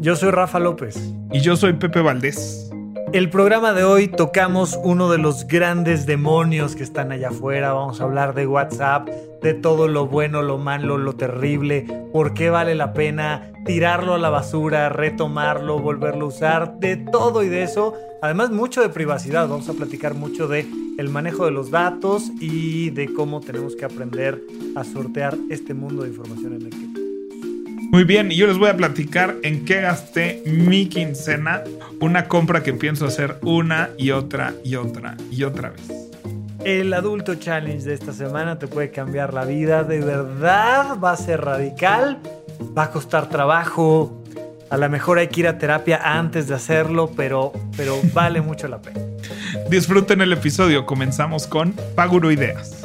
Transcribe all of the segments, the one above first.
Yo soy Rafa López. Y yo soy Pepe Valdés. El programa de hoy tocamos uno de los grandes demonios que están allá afuera. Vamos a hablar de WhatsApp, de todo lo bueno, lo malo, lo terrible, por qué vale la pena tirarlo a la basura, retomarlo, volverlo a usar, de todo y de eso. Además, mucho de privacidad. Vamos a platicar mucho de el manejo de los datos y de cómo tenemos que aprender a sortear este mundo de información en el que muy bien, y yo les voy a platicar en qué gasté mi quincena, una compra que pienso hacer una y otra y otra y otra vez. El adulto challenge de esta semana te puede cambiar la vida, de verdad va a ser radical, va a costar trabajo, a lo mejor hay que ir a terapia antes de hacerlo, pero, pero vale mucho la pena. Disfruten el episodio, comenzamos con Paguro Ideas.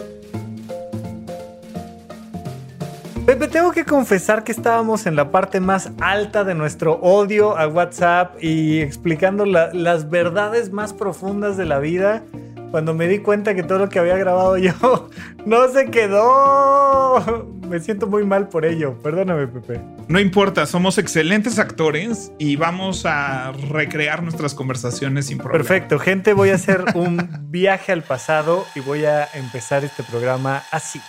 Pepe, tengo que confesar que estábamos en la parte más alta de nuestro odio a WhatsApp y explicando las verdades más profundas de la vida cuando me di cuenta que todo lo que había grabado yo no se quedó. Me siento muy mal por ello. Perdóname, Pepe. No importa, somos excelentes actores y vamos a recrear nuestras conversaciones sin problema. Perfecto, gente, voy a hacer un viaje al pasado y voy a empezar este programa así.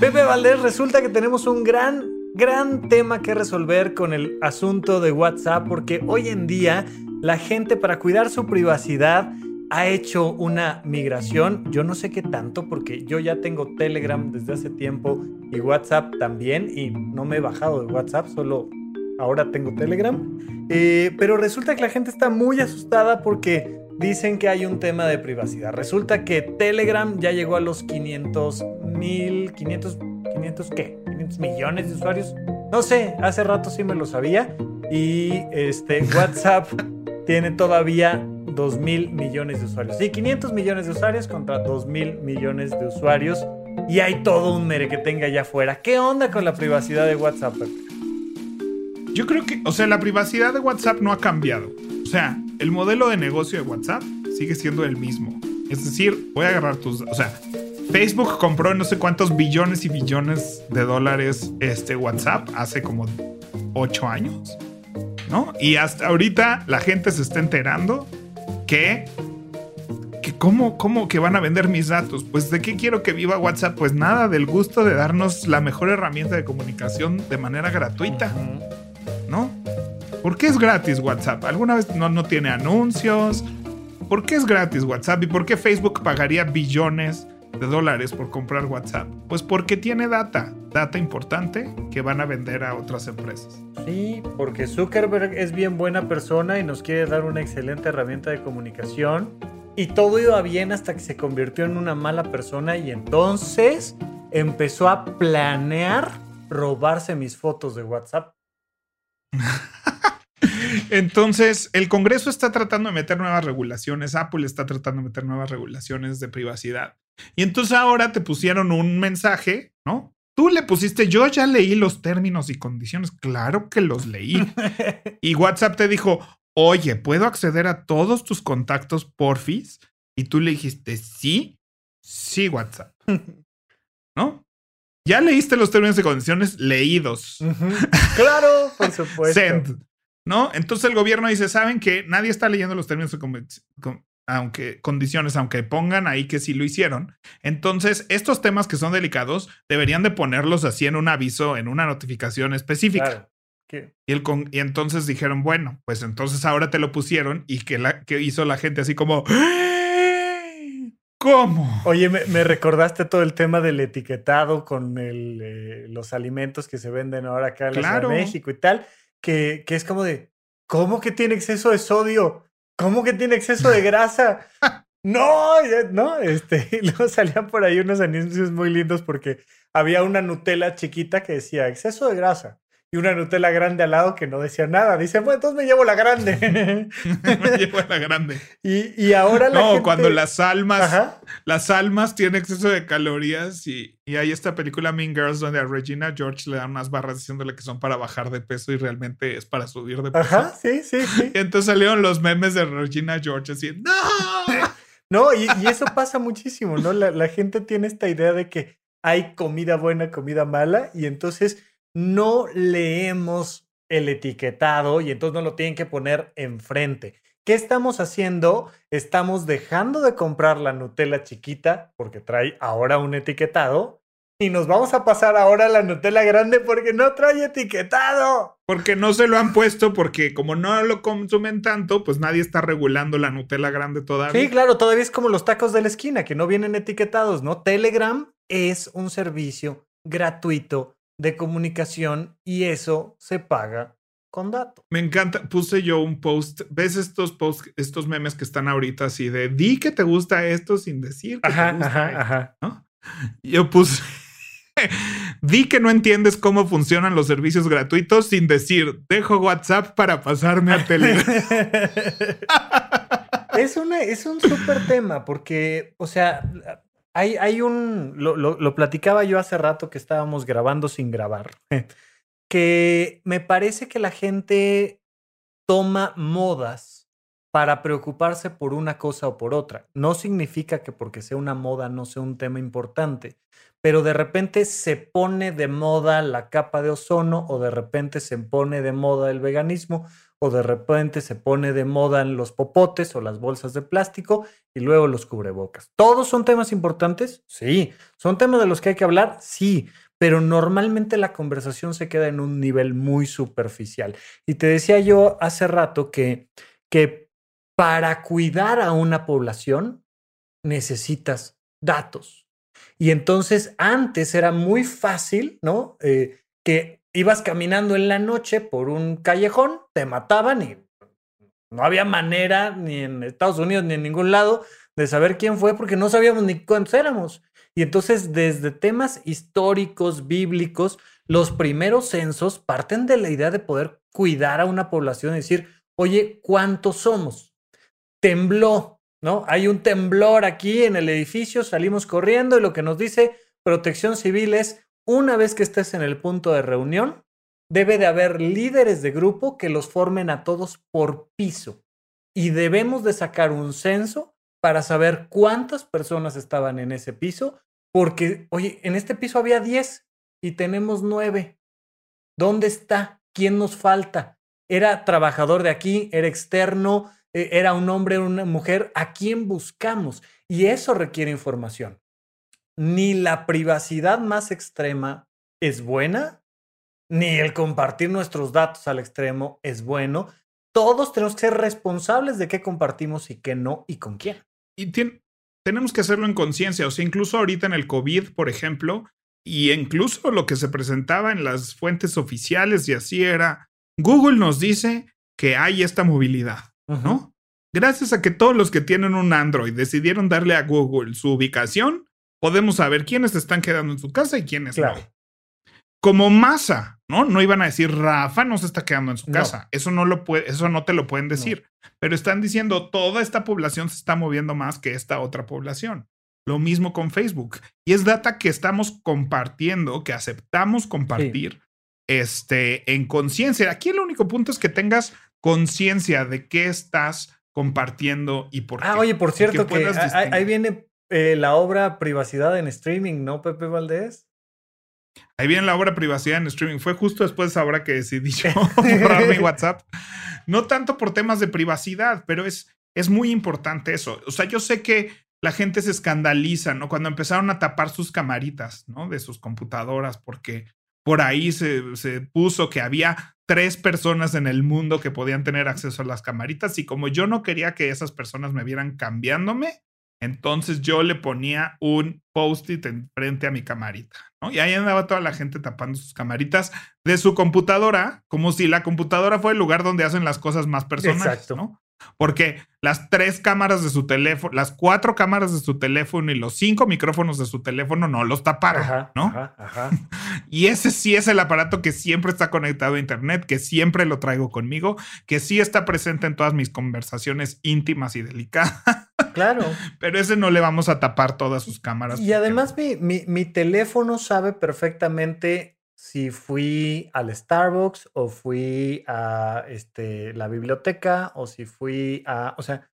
Pepe Valdés, resulta que tenemos un gran, gran tema que resolver con el asunto de WhatsApp, porque hoy en día la gente para cuidar su privacidad ha hecho una migración. Yo no sé qué tanto, porque yo ya tengo Telegram desde hace tiempo y WhatsApp también, y no me he bajado de WhatsApp, solo ahora tengo Telegram. Eh, pero resulta que la gente está muy asustada porque dicen que hay un tema de privacidad. Resulta que Telegram ya llegó a los 500 mil, 500, 500 qué, 500 millones de usuarios. No sé, hace rato sí me lo sabía. Y este WhatsApp tiene todavía 2 mil millones de usuarios. Sí, 500 millones de usuarios contra 2 mil millones de usuarios. Y hay todo un mere que tenga allá afuera. ¿Qué onda con la privacidad de WhatsApp? Yo creo que, o sea, la privacidad de WhatsApp no ha cambiado. O sea, el modelo de negocio de WhatsApp sigue siendo el mismo. Es decir, voy a agarrar tus... O sea, Facebook compró no sé cuántos billones y billones de dólares este WhatsApp hace como 8 años. ¿No? Y hasta ahorita la gente se está enterando que... que ¿cómo, ¿Cómo que van a vender mis datos? Pues de qué quiero que viva WhatsApp? Pues nada, del gusto de darnos la mejor herramienta de comunicación de manera gratuita. ¿No? ¿Por qué es gratis WhatsApp? ¿Alguna vez no, no tiene anuncios? ¿Por qué es gratis WhatsApp? ¿Y por qué Facebook pagaría billones de dólares por comprar WhatsApp? Pues porque tiene data, data importante que van a vender a otras empresas. Sí, porque Zuckerberg es bien buena persona y nos quiere dar una excelente herramienta de comunicación. Y todo iba bien hasta que se convirtió en una mala persona y entonces empezó a planear robarse mis fotos de WhatsApp. Entonces, el Congreso está tratando de meter nuevas regulaciones, Apple está tratando de meter nuevas regulaciones de privacidad. Y entonces ahora te pusieron un mensaje, ¿no? Tú le pusiste, yo ya leí los términos y condiciones, claro que los leí. y WhatsApp te dijo, oye, ¿puedo acceder a todos tus contactos porfis? Y tú le dijiste, sí, sí, WhatsApp. ¿No? Ya leíste los términos y condiciones leídos. Claro, por supuesto. Send. ¿no? Entonces el gobierno dice, ¿saben que Nadie está leyendo los términos de aunque, condiciones, aunque pongan ahí que sí lo hicieron. Entonces, estos temas que son delicados deberían de ponerlos así en un aviso, en una notificación específica. Y, el y entonces dijeron, bueno, pues entonces ahora te lo pusieron y que, la, que hizo la gente así como... ¿Cómo? Oye, me, recordaste todo el tema del etiquetado con el, eh, los alimentos que se venden ahora acá en la México y tal que, es como de, ¿cómo que tiene exceso de sodio? ¿Cómo que tiene exceso de grasa? no, no, este, y luego salían por ahí unos anuncios muy lindos porque había una Nutella chiquita que decía exceso de grasa y y una Nutella grande al lado que no decía nada. Dice, bueno, entonces me llevo la grande. me llevo la grande. Y, y ahora la No, cuando las almas, las almas tienen exceso de calorías y, y hay esta película Mean Girls donde a Regina George le dan unas barras diciéndole que son para bajar de peso y realmente es para subir de peso. Ajá, sí, sí, sí. Y entonces salieron los memes de Regina George así, ¡No! No, y, eso pasa muchísimo, ¿no? La, gente tiene esta idea de que hay comida buena, comida mala, y entonces no leemos el etiquetado y entonces no lo tienen que poner enfrente. ¿Qué estamos haciendo? Estamos dejando de comprar la Nutella chiquita porque trae ahora un etiquetado y nos vamos a pasar ahora a la Nutella grande porque no trae etiquetado. Porque no se lo han puesto, porque como no lo consumen tanto, pues nadie está regulando la Nutella grande todavía. Sí, claro, todavía es como los tacos de la esquina, que no vienen etiquetados, ¿no? Telegram es un servicio gratuito de comunicación y eso se paga con datos. Me encanta, puse yo un post, ¿ves estos posts, estos memes que están ahorita así de di que te gusta esto sin decir que ajá, te gusta ajá, ajá. ¿no? Yo puse Di que no entiendes cómo funcionan los servicios gratuitos sin decir, dejo WhatsApp para pasarme a Telegram. es, es un súper tema porque, o sea, hay, un, lo, platicaba yo hace rato que estábamos grabando sin grabar, que me parece que la gente toma modas para preocuparse por una cosa o por otra. No significa que porque sea una moda no sea un tema importante, pero de repente se pone de moda la capa de ozono o de repente se pone de moda el veganismo o de repente se pone de moda los popotes o las bolsas de plástico y luego los cubrebocas. ¿Todos son temas importantes? Sí. ¿Son temas de los que hay que hablar? Sí. Pero normalmente la conversación se queda en un nivel muy superficial. Y te decía yo hace rato que, que para cuidar a una población necesitas datos y entonces antes era muy fácil, ¿no? Eh, que ibas caminando en la noche por un callejón, te mataban y no había manera ni en Estados Unidos ni en ningún lado de saber quién fue porque no sabíamos ni cuántos éramos. Y entonces desde temas históricos, bíblicos, los primeros censos parten de la idea de poder cuidar a una población y decir, oye, ¿cuántos somos? Tembló, ¿no? Hay un temblor aquí en el edificio, salimos corriendo y lo que nos dice protección civil es, una vez que estés en el punto de reunión, debe de haber líderes de grupo que los formen a todos por piso. Y debemos de sacar un censo para saber cuántas personas estaban en ese piso, porque, oye, en este piso había 10 y tenemos 9. ¿Dónde está? ¿Quién nos falta? ¿Era trabajador de aquí? ¿Era externo? E, era un hombre o una mujer, ¿a quién buscamos? Y eso requiere información. Ni la privacidad más extrema es buena, ni el compartir nuestros datos al extremo es bueno. Todos tenemos que ser responsables de qué compartimos y qué no y con quién. Y tenemos que hacerlo en conciencia. O sea, incluso ahorita en el COVID, por ejemplo, y incluso lo que se presentaba en las fuentes oficiales y así era, Google nos dice que hay esta movilidad. ¿no? Gracias a que todos los que tienen un Android decidieron darle a Google su ubicación, podemos saber quiénes están quedando en su casa y quiénes no. Como masa, ¿no? No iban a decir Rafa no se está quedando en su casa. Eso no lo puede, eso no te lo pueden decir. Pero están diciendo toda esta población se está moviendo más que esta otra población. Lo mismo con Facebook. Y es data que estamos compartiendo, que aceptamos compartir este, en conciencia. Aquí el único punto es que tengas conciencia de qué estás compartiendo y por ah, qué. Ah, oye, por cierto, que, ahí viene eh, la obra Privacidad en Streaming, ¿no, Pepe Valdés? Ahí viene la obra Privacidad en Streaming. Fue justo después de esa hora que decidí yo borrar mi WhatsApp. No tanto por temas de privacidad, pero es, es muy importante eso. O sea, yo sé que la gente se escandaliza, ¿no? Cuando empezaron a tapar sus camaritas, ¿no? De sus computadoras, porque por ahí se, se, puso que había tres personas en el mundo que podían tener acceso a las camaritas y como yo no quería que esas personas me vieran cambiándome, entonces yo le ponía un post-it enfrente a mi camarita, ¿no? Y ahí andaba toda la gente tapando sus camaritas de su computadora, como si la computadora fuera el lugar donde hacen las cosas más personales, ¿no? Porque las tres cámaras de su teléfono, las cuatro cámaras de su teléfono y los cinco micrófonos de su teléfono no los taparon, ¿no? Ajá, ajá. y ese sí es el aparato que siempre está conectado a Internet, que siempre lo traigo conmigo, que sí está presente en todas mis conversaciones íntimas y delicadas. Claro. Pero ese no le vamos a tapar todas sus cámaras. Y además mi, mi teléfono sabe perfectamente si fui al Starbucks o fui a este, la biblioteca o si fui a, o sea,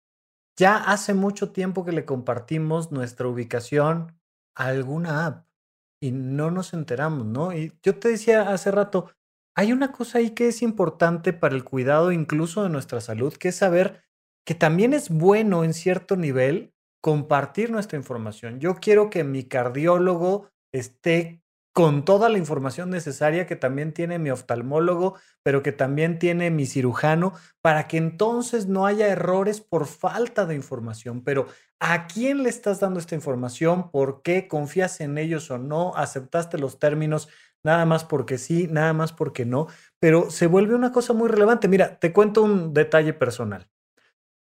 ya hace mucho tiempo que le compartimos nuestra ubicación a alguna app y no nos enteramos, ¿no? Y yo te decía hace rato, hay una cosa ahí que es importante para el cuidado incluso de nuestra salud, que es saber que también es bueno en cierto nivel compartir nuestra información. Yo quiero que mi cardiólogo esté con toda la información necesaria que también tiene mi oftalmólogo, pero que también tiene mi cirujano, para que entonces no haya errores por falta de información. Pero ¿a quién le estás dando esta información? ¿Por qué? ¿Confías en ellos o no? ¿Aceptaste los términos? Nada más porque sí, nada más porque no. Pero se vuelve una cosa muy relevante. Mira, te cuento un detalle personal.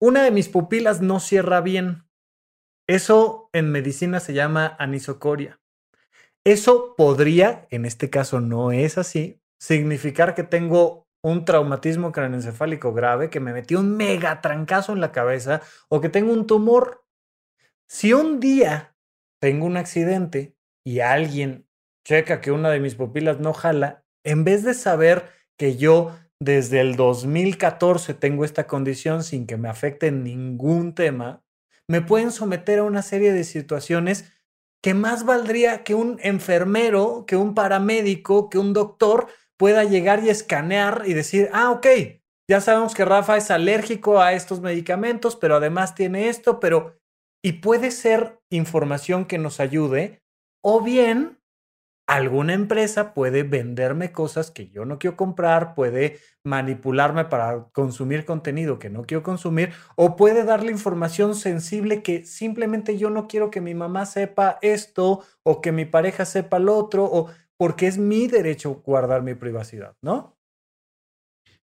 Una de mis pupilas no cierra bien. Eso en medicina se llama anisocoria. Eso podría, en este caso no es así, significar que tengo un traumatismo craneoencefálico grave, que me metió un mega trancazo en la cabeza o que tengo un tumor. Si un día tengo un accidente y alguien checa que una de mis pupilas no jala, en vez de saber que yo desde el 2014 tengo esta condición sin que me afecte ningún tema, me pueden someter a una serie de situaciones que más valdría que un enfermero, que un paramédico, que un doctor pueda llegar y escanear y decir, ah, ok, ya sabemos que Rafa es alérgico a estos medicamentos, pero además tiene esto, pero... Y puede ser información que nos ayude, o bien alguna empresa puede venderme cosas que yo no quiero comprar, puede manipularme para consumir contenido que no quiero consumir, o puede darle información sensible que simplemente yo no quiero que mi mamá sepa esto, o que mi pareja sepa lo otro, o porque es mi derecho guardar mi privacidad, ¿no?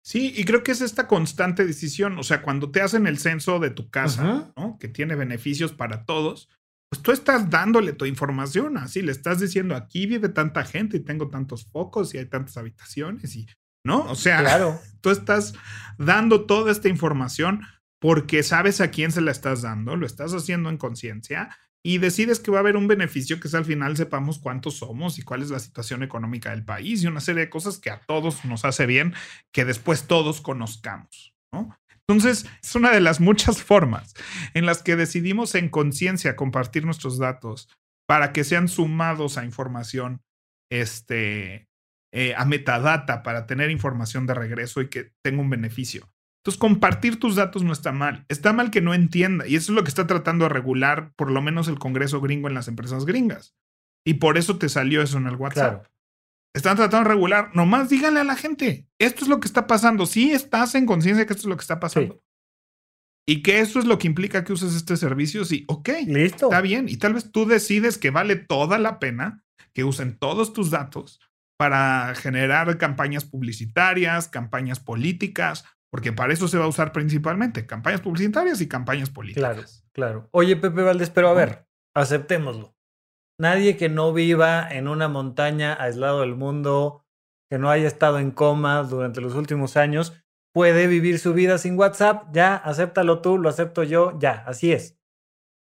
Sí, y creo que es esta constante decisión, o sea, cuando te hacen el censo de tu casa, ¿no? Que tiene beneficios para todos, pues tú estás dándole tu información, así le estás diciendo, aquí vive tanta gente y tengo tantos focos y hay tantas habitaciones y, ¿no? O sea, claro. tú estás dando toda esta información porque sabes a quién se la estás dando, lo estás haciendo en conciencia y decides que va a haber un beneficio que es al final sepamos cuántos somos y cuál es la situación económica del país y una serie de cosas que a todos nos hace bien que después todos conozcamos, ¿no? Entonces, es una de las muchas formas en las que decidimos en conciencia compartir nuestros datos para que sean sumados a información, este, eh, a metadata, para tener información de regreso y que tenga un beneficio. Entonces, compartir tus datos no está mal. Está mal que no entienda. Y eso es lo que está tratando de regular, por lo menos el Congreso gringo en las empresas gringas. Y por eso te salió eso en el WhatsApp. Están tratando de regular. Nomás díganle a la gente, esto es lo que está pasando. Sí estás en conciencia que esto es lo que está pasando. Y que eso es lo que implica que uses este servicio. Sí, ok. Listo. Está bien. Y tal vez tú decides que vale toda la pena que usen todos tus datos para generar campañas publicitarias, campañas políticas, porque para eso se va a usar principalmente campañas publicitarias y campañas políticas. Claro, claro. Oye, Pepe Valdés, pero a ver, aceptémoslo. Nadie que no viva en una montaña aislado del mundo, que no haya estado en coma durante los últimos años, puede vivir su vida sin WhatsApp. Ya, acéptalo tú, lo acepto yo, ya, así es.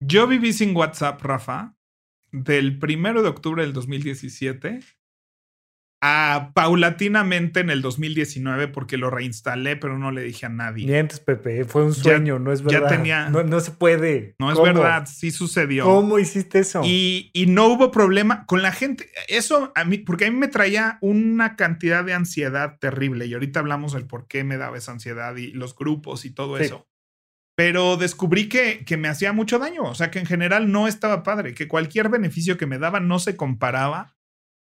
Yo viví sin WhatsApp, Rafa, del primero de octubre del 2017 a paulatinamente en el 2019 porque lo reinstalé, pero no le dije a nadie. Mientes, Pepe, fue un sueño, no es verdad. Ya tenía. No, se puede. No es verdad, sí sucedió. ¿Cómo hiciste eso? Y, y, no hubo problema con la gente. Eso a mí, porque a mí me traía una cantidad de ansiedad terrible. Y ahorita hablamos del por qué me daba esa ansiedad y los grupos y todo eso. Pero descubrí que, que me hacía mucho daño. O sea, que en general no estaba padre, que cualquier beneficio que me daba no se comparaba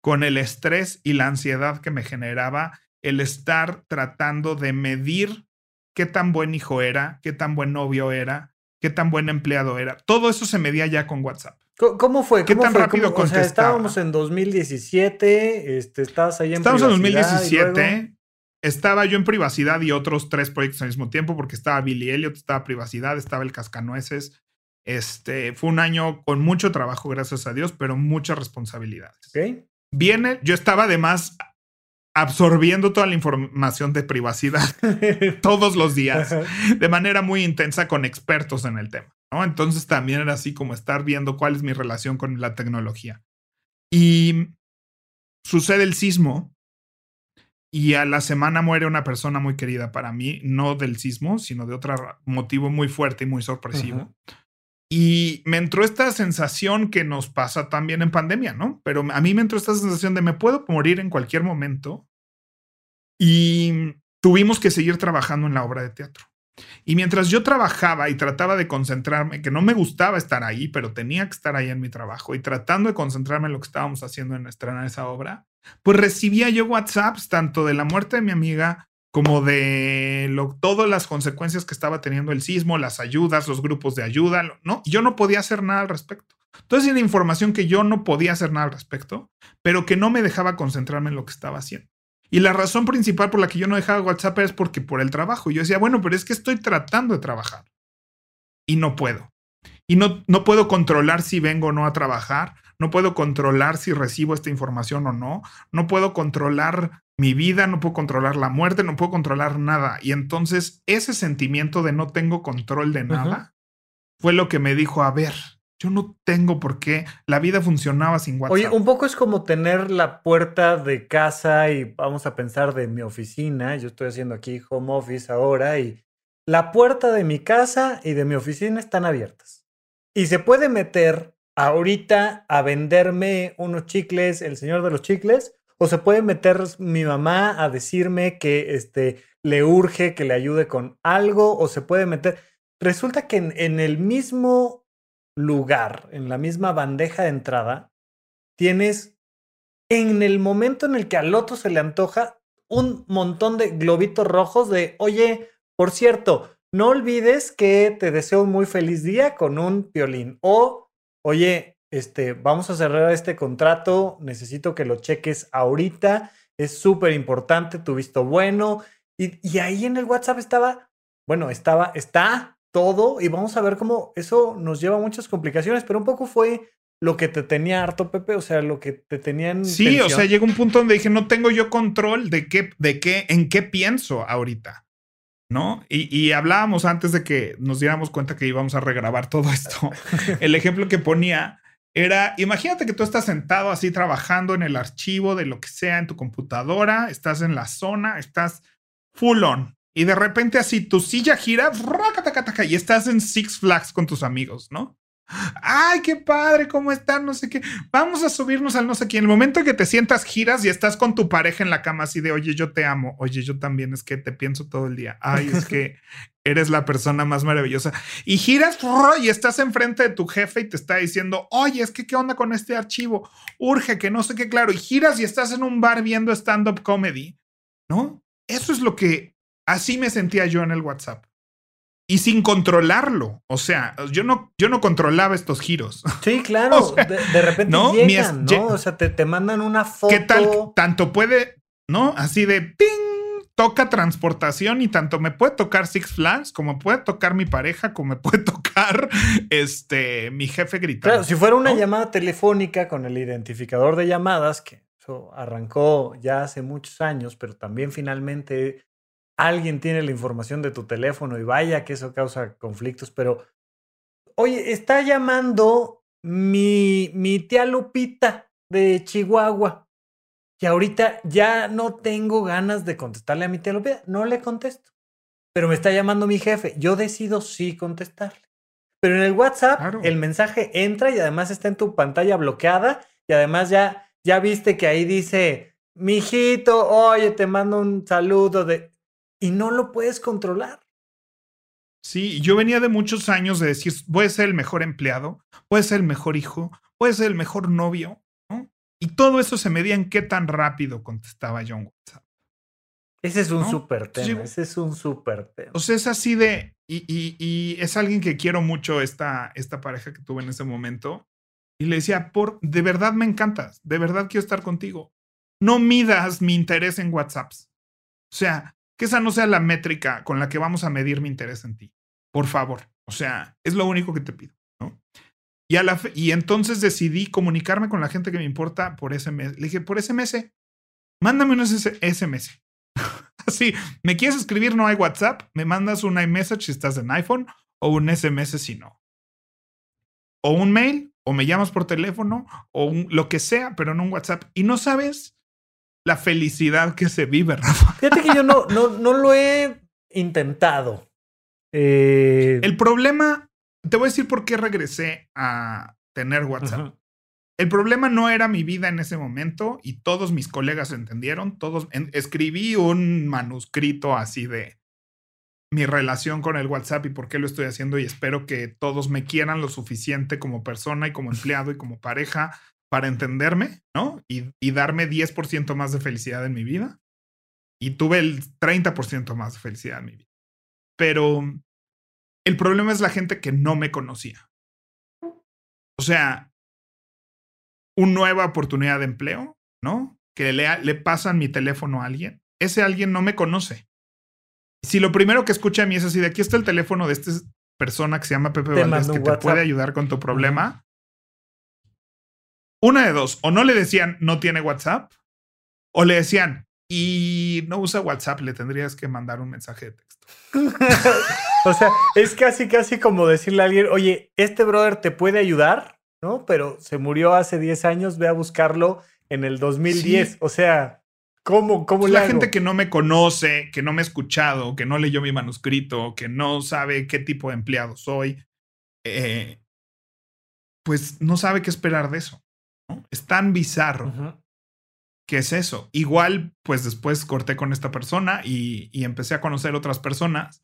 con el estrés y la ansiedad que me generaba el estar tratando de medir qué tan buen hijo era, qué tan buen novio era, qué tan buen empleado era. Todo eso se medía ya con WhatsApp. ¿Cómo fue? ¿Qué tan rápido O sea, estábamos en 2017, este, estabas ahí en Estábamos en 2017. estaba yo en privacidad y otros tres proyectos al mismo tiempo, porque estaba Billy Elliot, estaba privacidad, estaba el Cascanueces. Este fue un año con mucho trabajo, gracias a Dios, pero muchas responsabilidades. Ok. Viene, yo estaba además absorbiendo toda la información de privacidad todos los días de manera muy intensa con expertos en el tema. ¿no? Entonces también era así como estar viendo cuál es mi relación con la tecnología. Y sucede el sismo y a la semana muere una persona muy querida para mí, no del sismo, sino de otro motivo muy fuerte y muy sorpresivo. Y me entró esta sensación que nos pasa también en pandemia, ¿no? Pero a mí me entró esta sensación de me puedo morir en cualquier momento. Y tuvimos que seguir trabajando en la obra de teatro. Y mientras yo trabajaba y trataba de concentrarme, que no me gustaba estar ahí, pero tenía que estar ahí en mi trabajo y tratando de concentrarme en lo que estábamos haciendo en estrenar esa obra, pues recibía yo WhatsApps tanto de la muerte de mi amiga como de lo, todas las consecuencias que estaba teniendo el sismo, las ayudas, los grupos de ayuda, ¿no? Yo no podía hacer nada al respecto. Entonces era información que yo no podía hacer nada al respecto, pero que no me dejaba concentrarme en lo que estaba haciendo. Y la razón principal por la que yo no dejaba WhatsApp es porque por el trabajo. Yo decía, bueno, pero es que estoy tratando de trabajar y no puedo. Y no, no puedo controlar si vengo o no a trabajar. No puedo controlar si recibo esta información o no. No puedo controlar mi vida, no puedo controlar la muerte, no puedo controlar nada. Y entonces ese sentimiento de no tengo control de nada fue lo que me dijo, a ver, yo no tengo por qué. La vida funcionaba sin WhatsApp. Oye, un poco es como tener la puerta de casa y vamos a pensar de mi oficina. Yo estoy haciendo aquí home office ahora y la puerta de mi casa y de mi oficina están abiertas. Y se puede meter ahorita a venderme unos chicles, el señor de los chicles, o se puede meter mi mamá a decirme que este, le urge que le ayude con algo, o se puede meter. Resulta que en, en el mismo lugar, en la misma bandeja de entrada, tienes en el momento en el que al otro se le antoja un montón de globitos rojos de, oye, por cierto, no olvides que te deseo un muy feliz día con un violín. O, oye, este, vamos a cerrar este contrato, necesito que lo cheques ahorita, es súper importante, tu visto bueno. Y, y ahí en el WhatsApp estaba, bueno, estaba, está todo y vamos a ver cómo eso nos lleva a muchas complicaciones, pero un poco fue lo que te tenía harto, Pepe, o sea, lo que te tenían. Sí, o sea, llegó un punto donde dije, no tengo yo control de qué, de qué, en qué pienso ahorita. ¿No? Y, y hablábamos antes de que nos diéramos cuenta que íbamos a regrabar todo esto. El ejemplo que ponía era, imagínate que tú estás sentado así trabajando en el archivo de lo que sea en tu computadora, estás en la zona, estás full on, y de repente así tu silla gira y estás en Six Flags con tus amigos, ¿no? Ay, qué padre, ¿cómo están? No sé qué. Vamos a subirnos al no sé qué. En el momento en que te sientas, giras y estás con tu pareja en la cama así de, oye, yo te amo. Oye, yo también es que te pienso todo el día. Ay, es que eres la persona más maravillosa. Y giras y estás enfrente de tu jefe y te está diciendo, oye, es que qué onda con este archivo. Urge que no sé qué, claro. Y giras y estás en un bar viendo stand-up comedy, ¿no? Eso es lo que Así me sentía yo en el WhatsApp. Y sin controlarlo. O sea, yo no, yo no controlaba estos giros. Sí, claro. de, repente ¿no? llegan, ¿no? O sea, te, te mandan una foto. ¿Qué tal? Tanto puede, ¿no? Así de ¡ping! Toca transportación y tanto me puede tocar Six Flags, como puede tocar mi pareja, como me puede tocar este, mi jefe gritando. Claro, si fuera una llamada telefónica con el identificador de llamadas, que eso arrancó ya hace muchos años, pero también finalmente alguien tiene la información de tu teléfono y vaya que eso causa conflictos, pero, oye, está llamando mi, mi tía Lupita de Chihuahua, que ahorita ya no tengo ganas de contestarle a mi tía Lupita, no le contesto, pero me está llamando mi jefe, yo decido sí contestarle. Pero en el WhatsApp el mensaje entra y además está en tu pantalla bloqueada y además ya, ya viste que ahí dice, mijito, oye, te mando un saludo de y no lo puedes controlar. Sí, yo venía de muchos años de decir, voy a ser el mejor empleado, voy a ser el mejor hijo, voy a ser el mejor novio, ¿no? Y todo eso se medía en qué tan rápido contestaba John WhatsApp. Ese es un súper tema, ese es un súper tema. O sea, es así de, y, y, es alguien que quiero mucho, esta, esta pareja que tuve en ese momento. Y le decía, por, de verdad me encantas, de verdad quiero estar contigo. No midas mi interés en WhatsApps O sea, que esa no sea la métrica con la que vamos a medir mi interés en ti. Por favor. O sea, es lo único que te pido. Y, a la y entonces decidí comunicarme con la gente que me importa por SMS. Le dije, por SMS, mándame un SMS. Así, ¿me quieres escribir? No hay WhatsApp. Me mandas un iMessage si estás en iPhone o un SMS si no. O un mail, o me llamas por teléfono, o lo que sea, pero no un WhatsApp. Y no sabes la felicidad que se vive, Rafa. Fíjate que yo no, no, no lo he intentado. Eh, El problema, te voy a decir por qué regresé a tener WhatsApp. El problema no era mi vida en ese momento y todos mis colegas entendieron. Todos escribí un manuscrito así de mi relación con el WhatsApp y por qué lo estoy haciendo y espero que todos me quieran lo suficiente como persona y como empleado y como pareja para entenderme, ¿no? Y, y darme 10% más de felicidad en mi vida. Y tuve el 30% más de felicidad en mi vida. Pero el problema es la gente que no me conocía. O sea, una nueva oportunidad de empleo, ¿no? Que le, le pasan mi teléfono a alguien. Ese alguien no me conoce. Si lo primero que escucha a mí es así, de aquí está el teléfono de esta persona que se llama Pepe Valdés que te puede ayudar con tu problema. Una de dos, o no le decían no tiene WhatsApp, o le decían y no usa WhatsApp, le tendrías que mandar un mensaje de texto. o sea, es casi, casi como decirle a alguien, oye, este brother te puede ayudar, ¿no? Pero se murió hace 10 años, ve a buscarlo en el 2010. O sea, ¿cómo, cómo La gente que no me conoce, que no me ha escuchado, que no leyó mi manuscrito, que no sabe qué tipo de empleado soy, eh, pues no sabe qué esperar de eso. Es tan bizarro. que es eso? Igual, pues después corté con esta persona y, y empecé a conocer otras personas.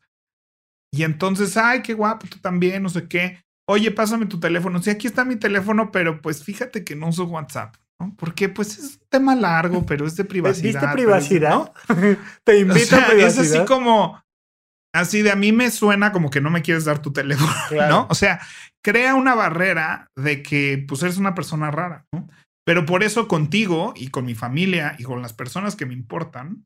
Y entonces, ay, qué guapo, tú también, no sé qué oye, pásame tu teléfono. Sí, aquí está mi teléfono, pero pues fíjate que no uso WhatsApp. ¿no? Porque pues es un tema largo, pero es de privacidad. ¿Viste privacidad? Te invito a privacidad. Es así como, así de a mí me suena como que no me quieres dar tu teléfono, ¿no? O sea, crea una barrera de que pues eres una persona rara, ¿no? Pero por eso contigo y con mi familia y con las personas que me importan,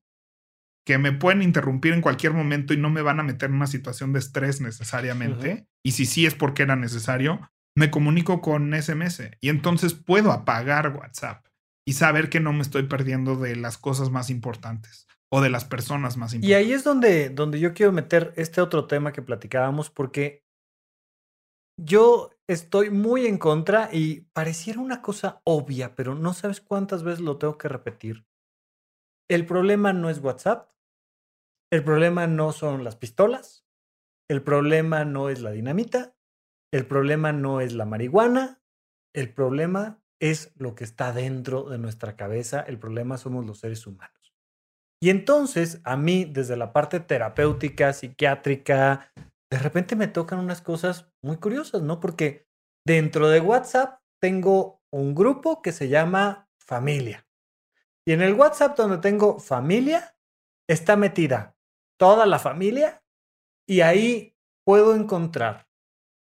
que me pueden interrumpir en cualquier momento y no me van a meter en una situación de estrés necesariamente. Y si sí es porque era necesario, me comunico con SMS y entonces puedo apagar WhatsApp y saber que no me estoy perdiendo de las cosas más importantes o de las personas más importantes. Y ahí es donde, donde yo quiero meter este otro tema que platicábamos porque yo estoy muy en contra y pareciera una cosa obvia, pero no sabes cuántas veces lo tengo que repetir. El problema no es WhatsApp, el problema no son las pistolas, el problema no es la dinamita, el problema no es la marihuana, el problema es lo que está dentro de nuestra cabeza, el problema somos los seres humanos. Y entonces a mí, desde la parte terapéutica, psiquiátrica, de repente me tocan unas cosas muy curiosas, ¿no? Porque dentro de WhatsApp tengo un grupo que se llama familia. Y en el WhatsApp donde tengo familia, está metida toda la familia y ahí puedo encontrar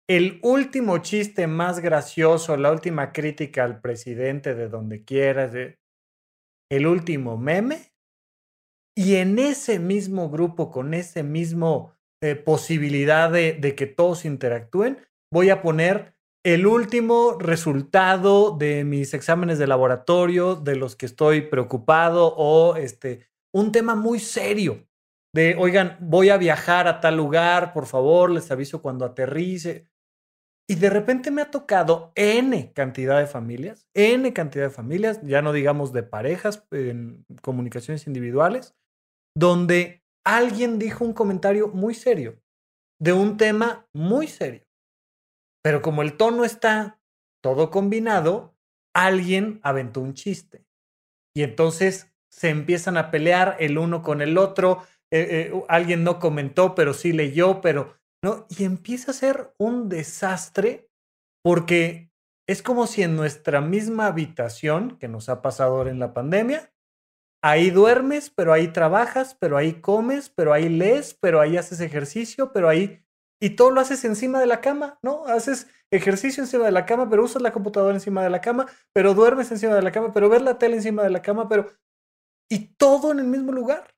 el último chiste más gracioso, la última crítica al presidente de donde quieras, el último meme. Y en ese mismo grupo, con ese mismo eh, posibilidad de, que todos interactúen, voy a poner el último resultado de mis exámenes de laboratorio, de los que estoy preocupado o este, un tema muy serio de, oigan, voy a viajar a tal lugar, por favor, les aviso cuando aterrice. Y de repente me ha tocado N cantidad de familias, N cantidad de familias, ya no digamos de parejas, en comunicaciones individuales, donde alguien dijo un comentario muy serio, de un tema muy serio. Pero como el tono está todo combinado, alguien aventó un chiste. Y entonces se empiezan a pelear el uno con el otro, eh, eh, alguien no comentó, pero sí leyó, pero no, y empieza a ser un desastre porque es como si en nuestra misma habitación, que nos ha pasado ahora en la pandemia, ahí duermes, pero ahí trabajas, pero ahí comes, pero ahí lees, pero ahí haces ejercicio, pero ahí... Y todo lo haces encima de la cama, ¿no? Haces ejercicio encima de la cama, pero usas la computadora encima de la cama, pero duermes encima de la cama, pero ves la tele encima de la cama, pero... Y todo en el mismo lugar.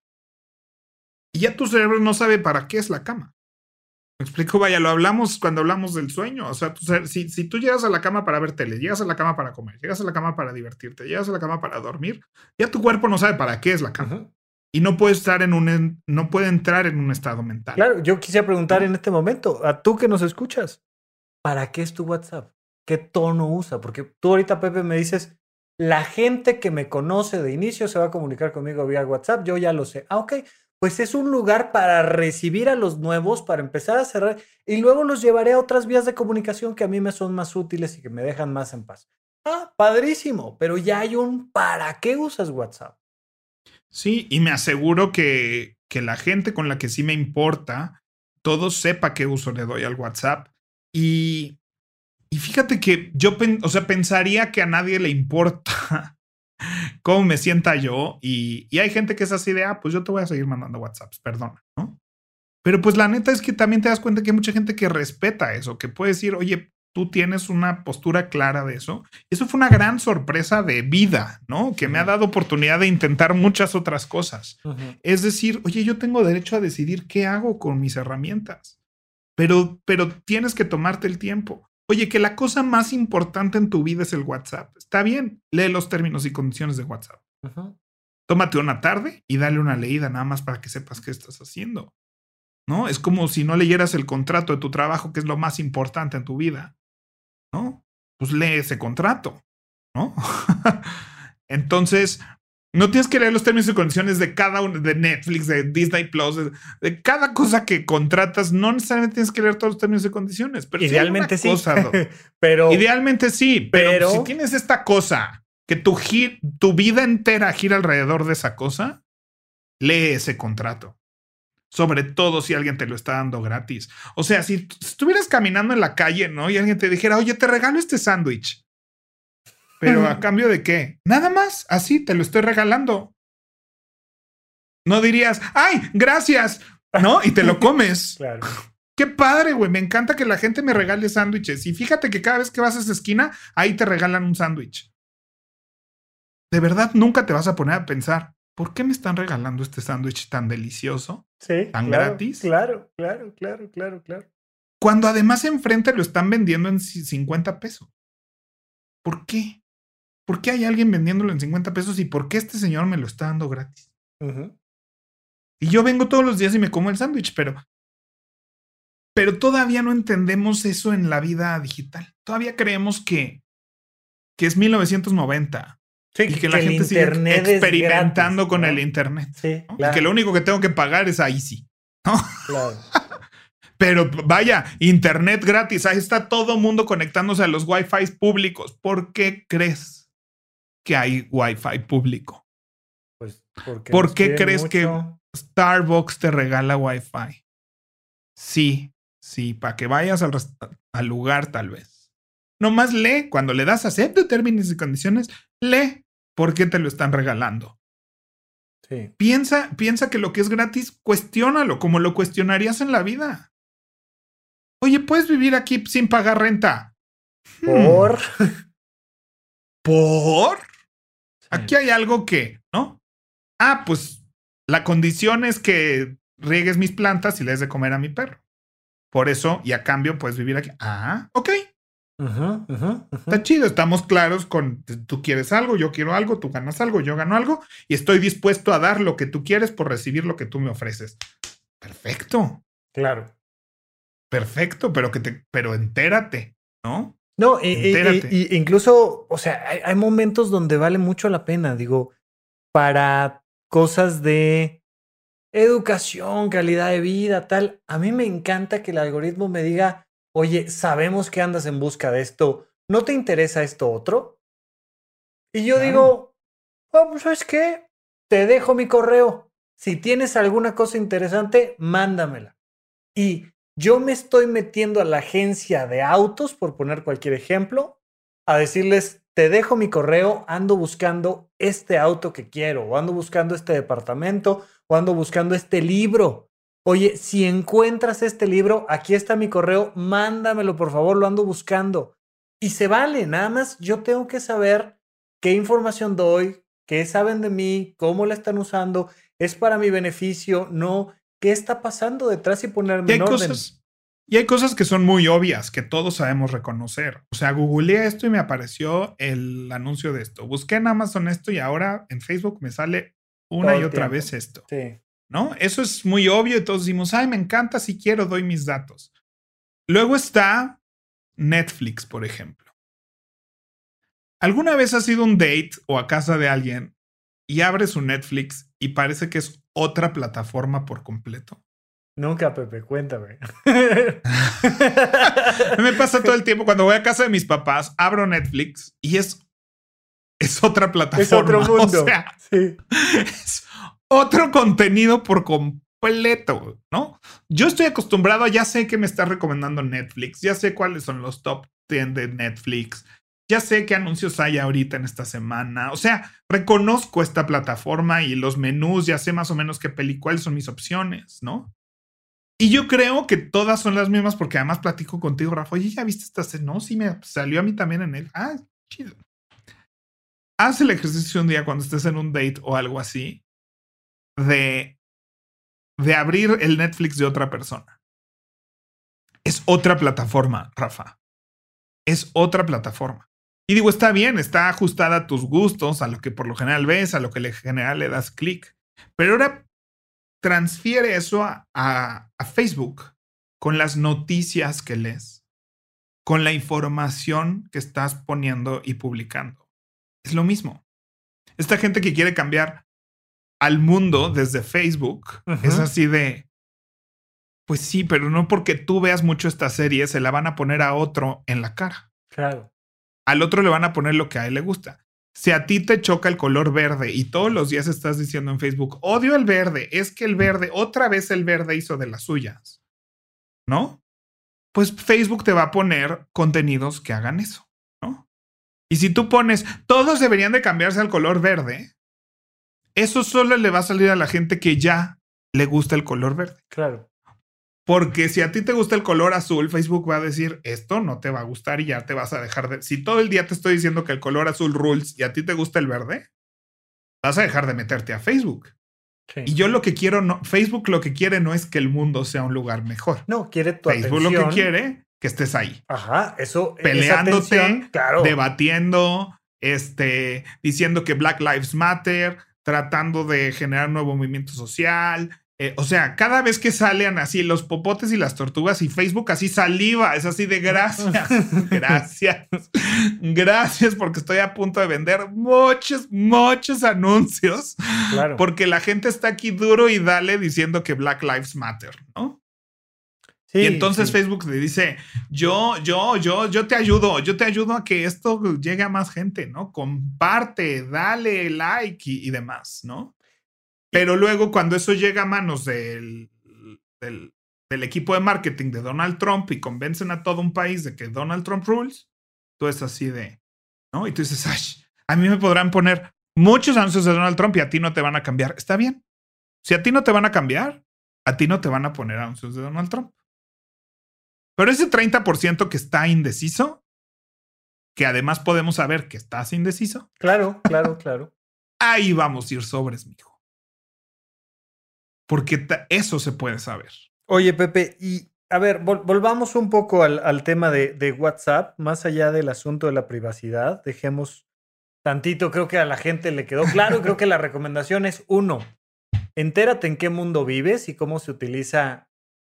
Y ya tu cerebro no sabe para qué es la cama. Me explico, vaya, lo hablamos cuando hablamos del sueño. O sea, si, si, tú llegas a la cama para ver tele, llegas a la cama para comer, llegas a la cama para divertirte, llegas a la cama para dormir, ya tu cuerpo no sabe para qué es la cama. Y no puede estar en un, no puede entrar en un estado mental. Claro, yo quisiera preguntar en este momento, a tú que nos escuchas, ¿para qué es tu WhatsApp? ¿Qué tono usa? Porque tú ahorita, Pepe, me dices, la gente que me conoce de inicio se va a comunicar conmigo vía WhatsApp, yo ya lo sé. Ah, ok, pues es un lugar para recibir a los nuevos, para empezar a cerrar y luego los llevaré a otras vías de comunicación que a mí me son más útiles y que me dejan más en paz. Ah, padrísimo, pero ya hay un ¿para qué usas WhatsApp? Sí, y me aseguro que, que la gente con la que sí me importa, todos sepa qué uso le doy al WhatsApp. Y, y fíjate que yo, o sea, pensaría que a nadie le importa cómo me sienta yo. Y, hay gente que es así de, ah, pues yo te voy a seguir mandando WhatsApps, perdona, ¿no? Pero pues la neta es que también te das cuenta que hay mucha gente que respeta eso, que puede decir, oye, tú tienes una postura clara de eso. Eso fue una gran sorpresa de vida, ¿no? Que me ha dado oportunidad de intentar muchas otras cosas. Es decir, oye, yo tengo derecho a decidir qué hago con mis herramientas, pero, pero tienes que tomarte el tiempo. Oye, que la cosa más importante en tu vida es el WhatsApp. Está bien, lee los términos y condiciones de WhatsApp. Tómate una tarde y dale una leída nada más para que sepas qué estás haciendo. ¿No? Es como si no leyeras el contrato de tu trabajo, que es lo más importante en tu vida. ¿No? Pues lee ese contrato. ¿No? Entonces, no tienes que leer los términos y condiciones de cada uno, de Netflix, de Disney Plus, de, cada cosa que contratas. No necesariamente tienes que leer todos los términos y condiciones. Pero Idealmente sí. pero, Idealmente sí, pero, si tienes esta cosa que tu, tu vida entera gira alrededor de esa cosa, lee ese contrato. Sobre todo si alguien te lo está dando gratis. O sea, si estuvieras caminando en la calle, ¿no? Y alguien te dijera, oye, te regalo este sándwich. Pero a cambio de qué? Nada más, así te lo estoy regalando. No dirías, ay, gracias, ¿no? Y te lo comes. claro. Qué padre, güey. Me encanta que la gente me regale sándwiches. Y fíjate que cada vez que vas a esa esquina, ahí te regalan un sándwich. De verdad, nunca te vas a poner a pensar, ¿por qué me están regalando este sándwich tan delicioso? Sí. Tan gratis. Claro, claro, claro, claro, claro. Cuando además enfrente lo están vendiendo en 50 pesos. ¿Por qué? ¿Por qué hay alguien vendiéndolo en 50 pesos y por qué este señor me lo está dando gratis? Y yo vengo todos los días y me como el sándwich, pero. Pero todavía no entendemos eso en la vida digital. Todavía creemos que, que es 1990. Sí, y que, la gente sigue experimentando con el Internet. Sí, Y que lo único que tengo que pagar es a Easy. Claro. Pero vaya, Internet gratis. Ahí está todo mundo conectándose a los Wi-Fi públicos. ¿Por qué crees? Que hay Wi-Fi público. Pues ¿Por qué crees que Starbucks te regala Wi-Fi? Sí, sí, para que vayas al, al lugar tal vez. Nomás lee, cuando le das acepto términos y condiciones, lee por qué te lo están regalando. Sí. Piensa, piensa que lo que es gratis, cuestiónalo como lo cuestionarías en la vida. Oye, ¿puedes vivir aquí sin pagar renta? ¿Por? ¿Por? Aquí hay algo que, ¿no? Ah, pues la condición es que riegues mis plantas y le des de comer a mi perro. Por eso, y a cambio, puedes vivir aquí. Ah, ok. Está chido, estamos claros con tú quieres algo, yo quiero algo, tú ganas algo, yo gano algo y estoy dispuesto a dar lo que tú quieres por recibir lo que tú me ofreces. Perfecto. Claro. Perfecto, pero que te, pero entérate, ¿no? No, y, incluso, o sea, hay, momentos donde vale mucho la pena, digo, para cosas de educación, calidad de vida, tal. A mí me encanta que el algoritmo me diga, oye, sabemos que andas en busca de esto, ¿no te interesa esto otro? Y yo digo, oh, pues ¿sabes qué? Te dejo mi correo. Si tienes alguna cosa interesante, mándamela. Y yo me estoy metiendo a la agencia de autos, por poner cualquier ejemplo, a decirles, te dejo mi correo, ando buscando este auto que quiero, o ando buscando este departamento, o ando buscando este libro. Oye, si encuentras este libro, aquí está mi correo, mándamelo, por favor, lo ando buscando. Y se vale, nada más yo tengo que saber qué información doy, qué saben de mí, cómo la están usando, es para mi beneficio, no, qué está pasando detrás y ponerme Y en orden. cosas, y hay cosas que son muy obvias que todos sabemos reconocer. O sea, googleé esto y me apareció el anuncio de esto. Busqué en Amazon esto y ahora en Facebook me sale una Todo y otra tiempo. vez esto. Sí. ¿No? Eso es muy obvio y todos decimos, ay, me encanta, si quiero, doy mis datos. Luego está Netflix, por ejemplo. ¿Alguna vez has ido a un date o a casa de alguien y abres su Netflix y parece que es otra plataforma por completo? Nunca, Pepe, cuéntame. Me pasa todo el tiempo cuando voy a casa de mis papás, abro Netflix y es, es otra plataforma. es otro mundo. O sea, sí. es otro contenido por completo, ¿no? Yo estoy acostumbrado, ya sé que me está recomendando Netflix, ya sé cuáles son los top 10 de Netflix, ya sé qué anuncios hay ahorita en esta semana, o sea, reconozco esta plataforma y los menús, ya sé más o menos qué peli, cuáles son mis opciones, ¿no? Y yo creo que todas son las mismas porque además platico contigo, Rafa. Oye, ¿ya viste esta? No, sí me salió a mí también en él. Ah, chido. Haz el ejercicio un día cuando estés en un date o algo así de, de abrir el Netflix de otra persona. Es otra plataforma, Rafa. Es otra plataforma. Y digo, está bien, está ajustada a tus gustos, a lo que por lo general ves, a lo que en general le das clic. Pero ahora transfiere eso a, a, a Facebook con las noticias que lees, con la información que estás poniendo y publicando. Es lo mismo. Esta gente que quiere cambiar al mundo desde Facebook es así de, pues sí, pero no porque tú veas mucho esta serie, se la van a poner a otro en la cara. Claro. Al otro le van a poner lo que a él le gusta. Si a ti te choca el color verde y todos los días estás diciendo en Facebook, odio el verde, es que el verde, otra vez el verde hizo de las suyas, ¿no? Pues Facebook te va a poner contenidos que hagan eso, ¿no? Y si tú pones, todos deberían de cambiarse al color verde, eso solo le va a salir a la gente que ya le gusta el color verde. Claro. Porque si a ti te gusta el color azul, Facebook va a decir, esto no te va a gustar y ya te vas a dejar de... Si todo el día te estoy diciendo que el color azul rules y a ti te gusta el verde, vas a dejar de meterte a Facebook. Sí. Y yo lo que quiero, no, Facebook lo que quiere no es que el mundo sea un lugar mejor. No, quiere tu Facebook atención. lo que quiere que estés ahí, Ajá, eso. peleándote, atención, claro. debatiendo, este, diciendo que Black Lives Matter, tratando de generar nuevo movimiento social. Eh, o sea, cada vez que salen así los popotes y las tortugas y Facebook así saliva, es así de gracias, gracias, gracias porque estoy a punto de vender muchos, muchos anuncios Claro. porque la gente está aquí duro y dale diciendo que Black Lives Matter, ¿no? Sí, y entonces sí. Facebook le dice, yo, yo, yo, yo te ayudo, yo te ayudo a que esto llegue a más gente, ¿no? Comparte, dale like y, y demás, ¿no? Pero luego cuando eso llega a manos del, del, del equipo de marketing de Donald Trump y convencen a todo un país de que Donald Trump rules, tú es así de, ¿no? Y tú dices, ay, a mí me podrán poner muchos anuncios de Donald Trump y a ti no te van a cambiar. Está bien. Si a ti no te van a cambiar, a ti no te van a poner anuncios de Donald Trump. Pero ese 30% que está indeciso, que además podemos saber que estás indeciso, Claro, claro, claro. ahí vamos a ir sobres, mijo. Porque eso se puede saber. Oye, Pepe, y a ver, vol- volvamos un poco al, al tema de, de WhatsApp, más allá del asunto de la privacidad, dejemos tantito, creo que a la gente le quedó claro, creo que la recomendación es uno, entérate en qué mundo vives y cómo se utiliza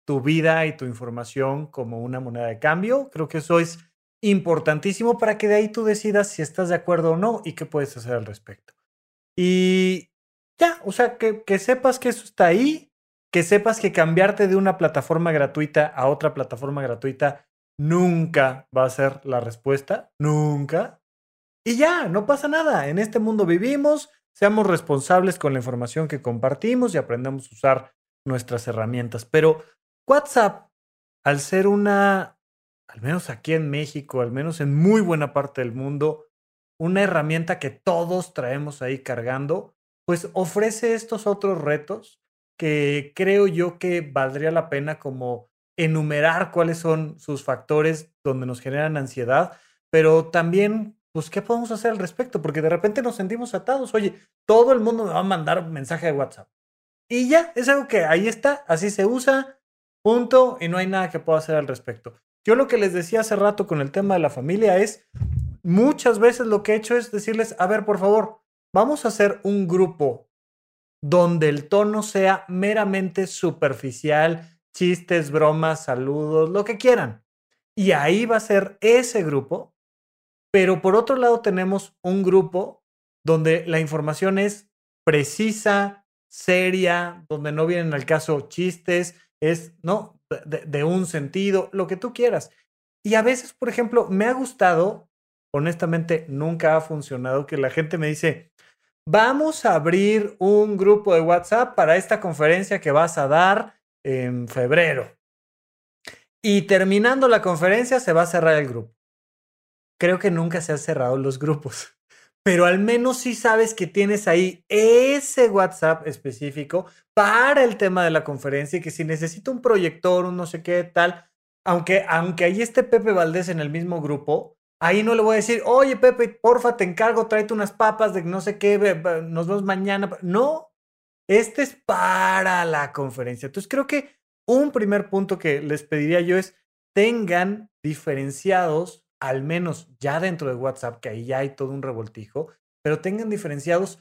tu vida y tu información como una moneda de cambio. Creo que eso es importantísimo para que de ahí tú decidas si estás de acuerdo o no y qué puedes hacer al respecto. Y ya, o sea, que, que sepas que eso está ahí, que sepas que cambiarte de una plataforma gratuita a otra plataforma gratuita nunca va a ser la respuesta, nunca. Y ya, no pasa nada. En este mundo vivimos, seamos responsables con la información que compartimos y aprendamos a usar nuestras herramientas. Pero WhatsApp, al ser una, al menos aquí en México, al menos en muy buena parte del mundo, una herramienta que todos traemos ahí cargando, pues ofrece estos otros retos que creo yo que valdría la pena como enumerar cuáles son sus factores donde nos generan ansiedad, pero también, pues, ¿qué podemos hacer al respecto? Porque de repente nos sentimos atados. Oye, todo el mundo me va a mandar un mensaje de WhatsApp. Y ya, es algo que ahí está, así se usa, punto, y no hay nada que pueda hacer al respecto. Yo lo que les decía hace rato con el tema de la familia es, muchas veces lo que he hecho es decirles, a ver, por favor, vamos a hacer un grupo donde el tono sea meramente superficial, chistes, bromas, saludos, lo que quieran. Y ahí va a ser ese grupo. Pero por otro lado tenemos un grupo donde la información es precisa, seria, donde no vienen al caso chistes, es, ¿no? De, un sentido, lo que tú quieras. Y a veces, por ejemplo, me ha gustado, honestamente, nunca ha funcionado que la gente me dice, vamos a abrir un grupo de WhatsApp para esta conferencia que vas a dar en febrero. Y terminando la conferencia se va a cerrar el grupo. Creo que nunca se han cerrado los grupos, pero al menos sí sabes que tienes ahí ese WhatsApp específico para el tema de la conferencia y que si necesito un proyector, un no sé qué tal, aunque, aunque ahí esté Pepe Valdés en el mismo grupo, ahí no le voy a decir, oye Pepe, porfa, te encargo, tráete unas papas de no sé qué, nos vemos mañana. No, este es para la conferencia. Entonces creo que un primer punto que les pediría yo es tengan diferenciados, al menos ya dentro de WhatsApp, que ahí ya hay todo un revoltijo, pero tengan diferenciados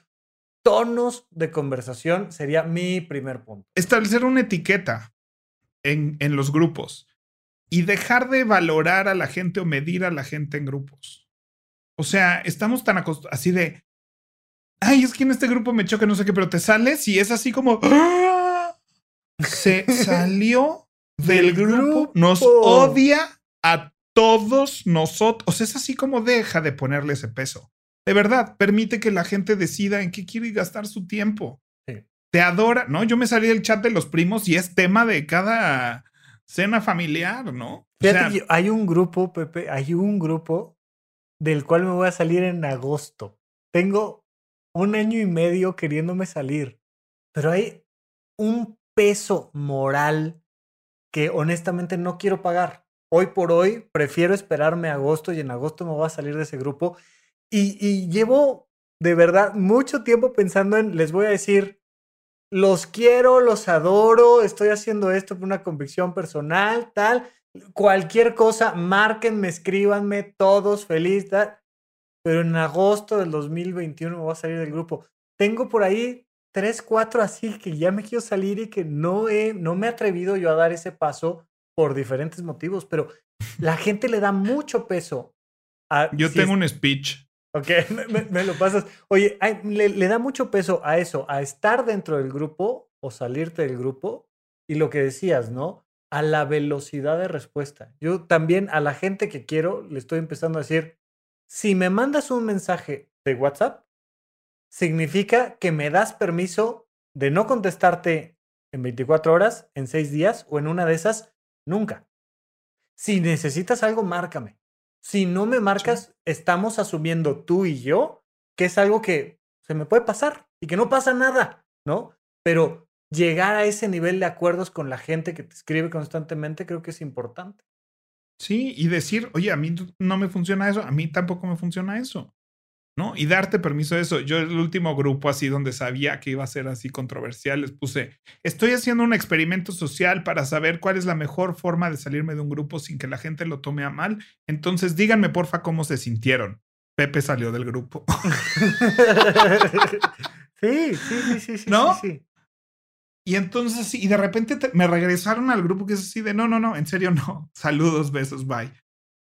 tonos de conversación, sería mi primer punto. Establecer una etiqueta en, en los grupos y dejar de valorar a la gente o medir a la gente en grupos. O sea, estamos tan acostumbrados, así de, ay, es que en este grupo me choca, no sé qué, pero te sales y es así como, ¡Ah! se salió del grupo, nos odia a todos nosotros. O sea, es así como deja de ponerle ese peso. De verdad, permite que la gente decida en qué quiere gastar su tiempo. Te adora, ¿no? Yo me salí del chat de los primos y es tema de cada cena familiar, ¿no? Fíjate hay un grupo, Pepe, hay un grupo del cual me voy a salir en agosto. Tengo un año y medio queriéndome salir, pero hay un peso moral que honestamente no quiero pagar. Hoy por hoy prefiero esperarme a agosto y en agosto me voy a salir de ese grupo. Y, y llevo de verdad mucho tiempo pensando en, les voy a decir, los quiero, los adoro, estoy haciendo esto por una convicción personal, tal. Cualquier cosa, márquenme, escríbanme, todos feliz, tal pero en agosto del 2021 me voy a salir del grupo. Tengo por ahí tres, cuatro así que ya me quiero salir y que no, he, no me he atrevido yo a dar ese paso por diferentes motivos, pero la gente le da mucho peso a... Yo tengo un speech. Ok, me, lo pasas. Oye, le, le da mucho peso a eso, a estar dentro del grupo o salirte del grupo. Y lo que decías, ¿no? A la velocidad de respuesta. Yo también a la gente que quiero le estoy empezando a decir, si me mandas un mensaje de WhatsApp, significa que me das permiso de no contestarte en 24 horas, en 6 días o en una de esas, nunca. Si necesitas algo, márcame. Si no me marcas, estamos asumiendo tú y yo que es algo que se me puede pasar y que no pasa nada, ¿no? Pero llegar a ese nivel de acuerdos con la gente que te escribe constantemente creo que es importante. Sí, y decir, oye, a mí no me funciona eso, a mí tampoco me funciona eso. ¿No? Y darte permiso de eso. Yo el último grupo así donde sabía que iba a ser así controversial, les puse, estoy haciendo un experimento social para saber cuál es la mejor forma de salirme de un grupo sin que la gente lo tome a mal. Entonces díganme porfa cómo se sintieron. Pepe salió del grupo. sí, sí, sí, sí, sí. ¿No? Sí, sí. Y entonces, y de repente me regresaron al grupo que es así de, no, no, no, en serio no, saludos, besos, bye.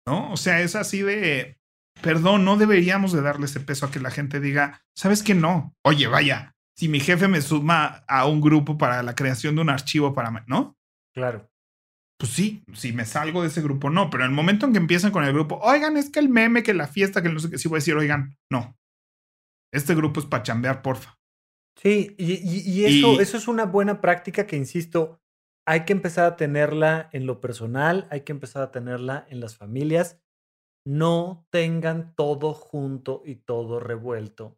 ¿No? O sea, es así de, perdón, no deberíamos de darle ese peso a que la gente diga, ¿sabes qué no? Oye, vaya, si mi jefe me suma a un grupo para la creación de un archivo para, ¿no? Claro. Pues sí, si me salgo de ese grupo, no, pero en el momento en que empiezan con el grupo, oigan, es que el meme, que la fiesta, que no sé qué, sí voy a decir, oigan, no. Este grupo es para chambear, porfa. Sí, y, eso, eso es una buena práctica que, insisto, hay que empezar a tenerla en lo personal, hay que empezar a tenerla en las familias. No tengan todo junto y todo revuelto.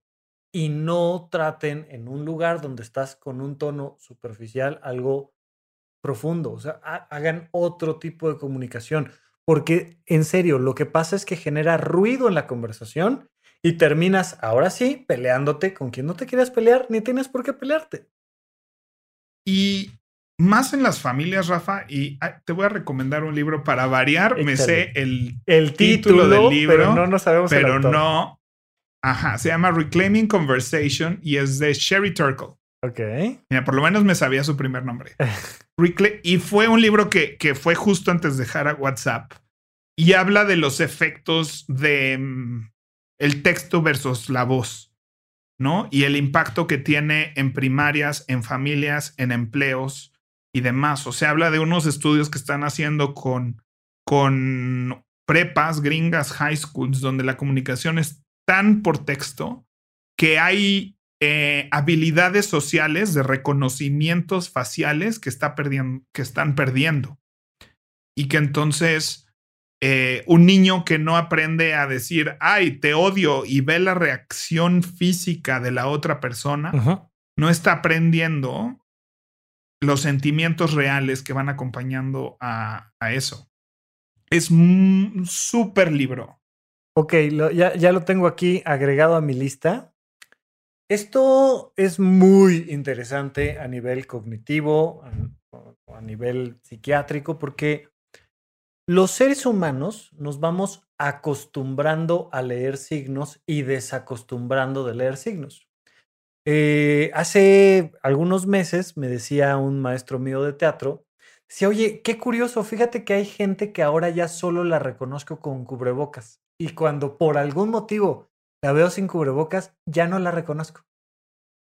Y no traten en un lugar donde estás con un tono superficial algo profundo. O sea, hagan otro tipo de comunicación. Porque, en serio, lo que pasa es que genera ruido en la conversación y terminas, ahora sí, peleándote con quien no te quieras pelear, ni tienes por qué pelearte. y más en las familias, Rafa, y te voy a recomendar un libro para variar. Me sé el, el título, del libro, pero no, no sabemos pero no. Ajá, se llama Reclaiming Conversation y es de Sherry Turkle. Ok. Mira, por lo menos me sabía su primer nombre. y fue un libro que, que fue justo antes de dejar a WhatsApp y habla de los efectos de mm, el texto versus la voz, ¿no? Y el impacto que tiene en primarias, en familias, en empleos y demás. O sea, habla de unos estudios que están haciendo con, con prepas, gringas, high schools, donde la comunicación es tan por texto que hay eh, habilidades sociales de reconocimientos faciales que, está perdiendo, que están perdiendo. Y que entonces eh, un niño que no aprende a decir, ay, te odio y ve la reacción física de la otra persona, no está aprendiendo los sentimientos reales que van acompañando a, eso. Es un súper libro. Ok, ya, ya lo tengo aquí agregado a mi lista. Esto es muy interesante a nivel cognitivo, a nivel psiquiátrico, porque los seres humanos nos vamos acostumbrando a leer signos y desacostumbrando de leer signos. Eh, hace algunos meses me decía un maestro mío de teatro, decía, oye, qué curioso, fíjate que hay gente que ahora ya solo la reconozco con cubrebocas y cuando por algún motivo la veo sin cubrebocas, ya no la reconozco.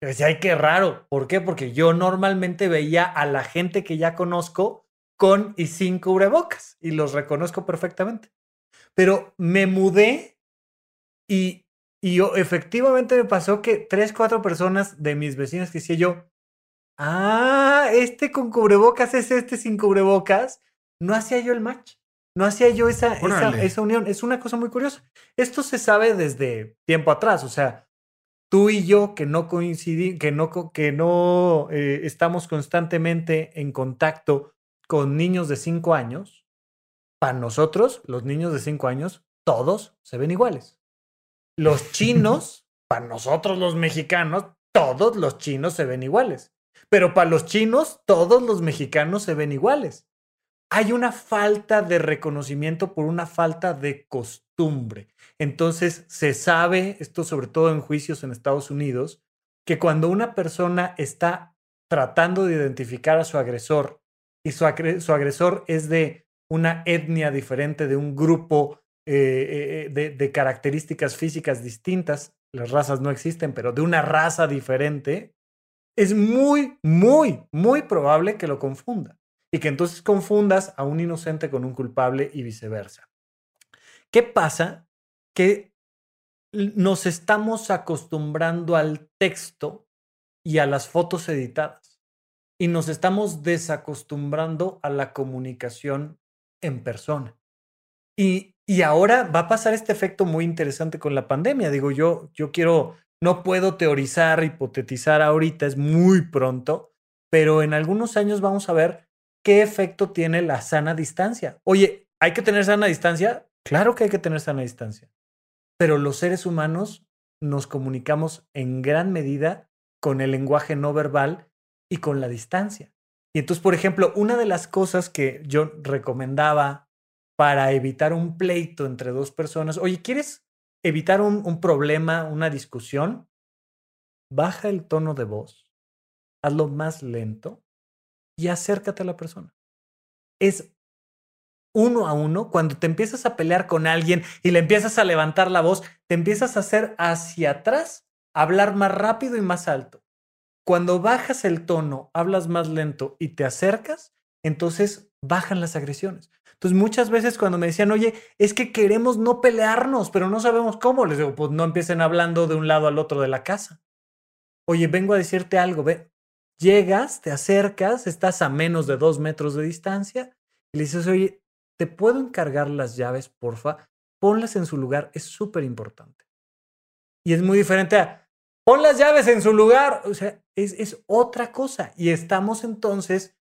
decía, ay, qué raro. ¿Por qué? Porque yo normalmente veía a la gente que ya conozco con y sin cubrebocas y los reconozco perfectamente. Pero me mudé y, y yo, efectivamente me pasó que tres, cuatro personas de mis vecinos que decía yo, ah, este con cubrebocas es este sin cubrebocas, no hacía yo el match. No hacía yo esa, esa, unión. Es una cosa muy curiosa. Esto se sabe desde tiempo atrás. O sea, tú y yo que no coincidimos, que no, que no eh, estamos constantemente en contacto con niños de 5 años, para nosotros, los niños de 5 años, todos se ven iguales. Los chinos, para nosotros los mexicanos, todos los chinos se ven iguales. Pero para los chinos, todos los mexicanos se ven iguales. Hay una falta de reconocimiento por una falta de costumbre. Entonces, se sabe, esto sobre todo en juicios en Estados Unidos, que cuando una persona está tratando de identificar a su agresor y su, agresor es de una etnia diferente, de un grupo eh, eh, de, características físicas distintas, las razas no existen, pero de una raza diferente, es muy, muy, muy probable que lo confunda y que entonces confundas a un inocente con un culpable y viceversa. ¿Qué pasa? Que nos estamos acostumbrando al texto y a las fotos editadas y nos estamos desacostumbrando a la comunicación en persona. Y, y, ahora va a pasar este efecto muy interesante con la pandemia. Digo, yo, yo quiero, no puedo teorizar, hipotetizar ahorita, es muy pronto, pero en algunos años vamos a ver qué efecto tiene la sana distancia. Oye, ¿hay que tener sana distancia? Claro que hay que tener sana distancia, pero los seres humanos nos comunicamos en gran medida con el lenguaje no verbal y con la distancia. Y entonces, por ejemplo, una de las cosas que yo recomendaba para evitar un pleito entre dos personas, oye, ¿quieres evitar un, problema, una discusión? Baja el tono de voz, hazlo más lento y acércate a la persona. Es uno a uno, cuando te empiezas a pelear con alguien y le empiezas a levantar la voz, te empiezas a hacer hacia atrás, hablar más rápido y más alto. Cuando bajas el tono, hablas más lento y te acercas, entonces bajan las agresiones. Entonces muchas veces cuando me decían, oye, es que queremos no pelearnos, pero no sabemos cómo, les digo, pues no empiecen hablando de un lado al otro de la casa. Oye, vengo a decirte algo, ve, llegas, te acercas, estás a menos de dos metros de distancia y le dices, oye, ¿te puedo encargar las llaves, porfa? Ponlas en su lugar, es súper importante. Y es muy diferente a, pon las llaves en su lugar. O sea, es, otra cosa. Y estamos entonces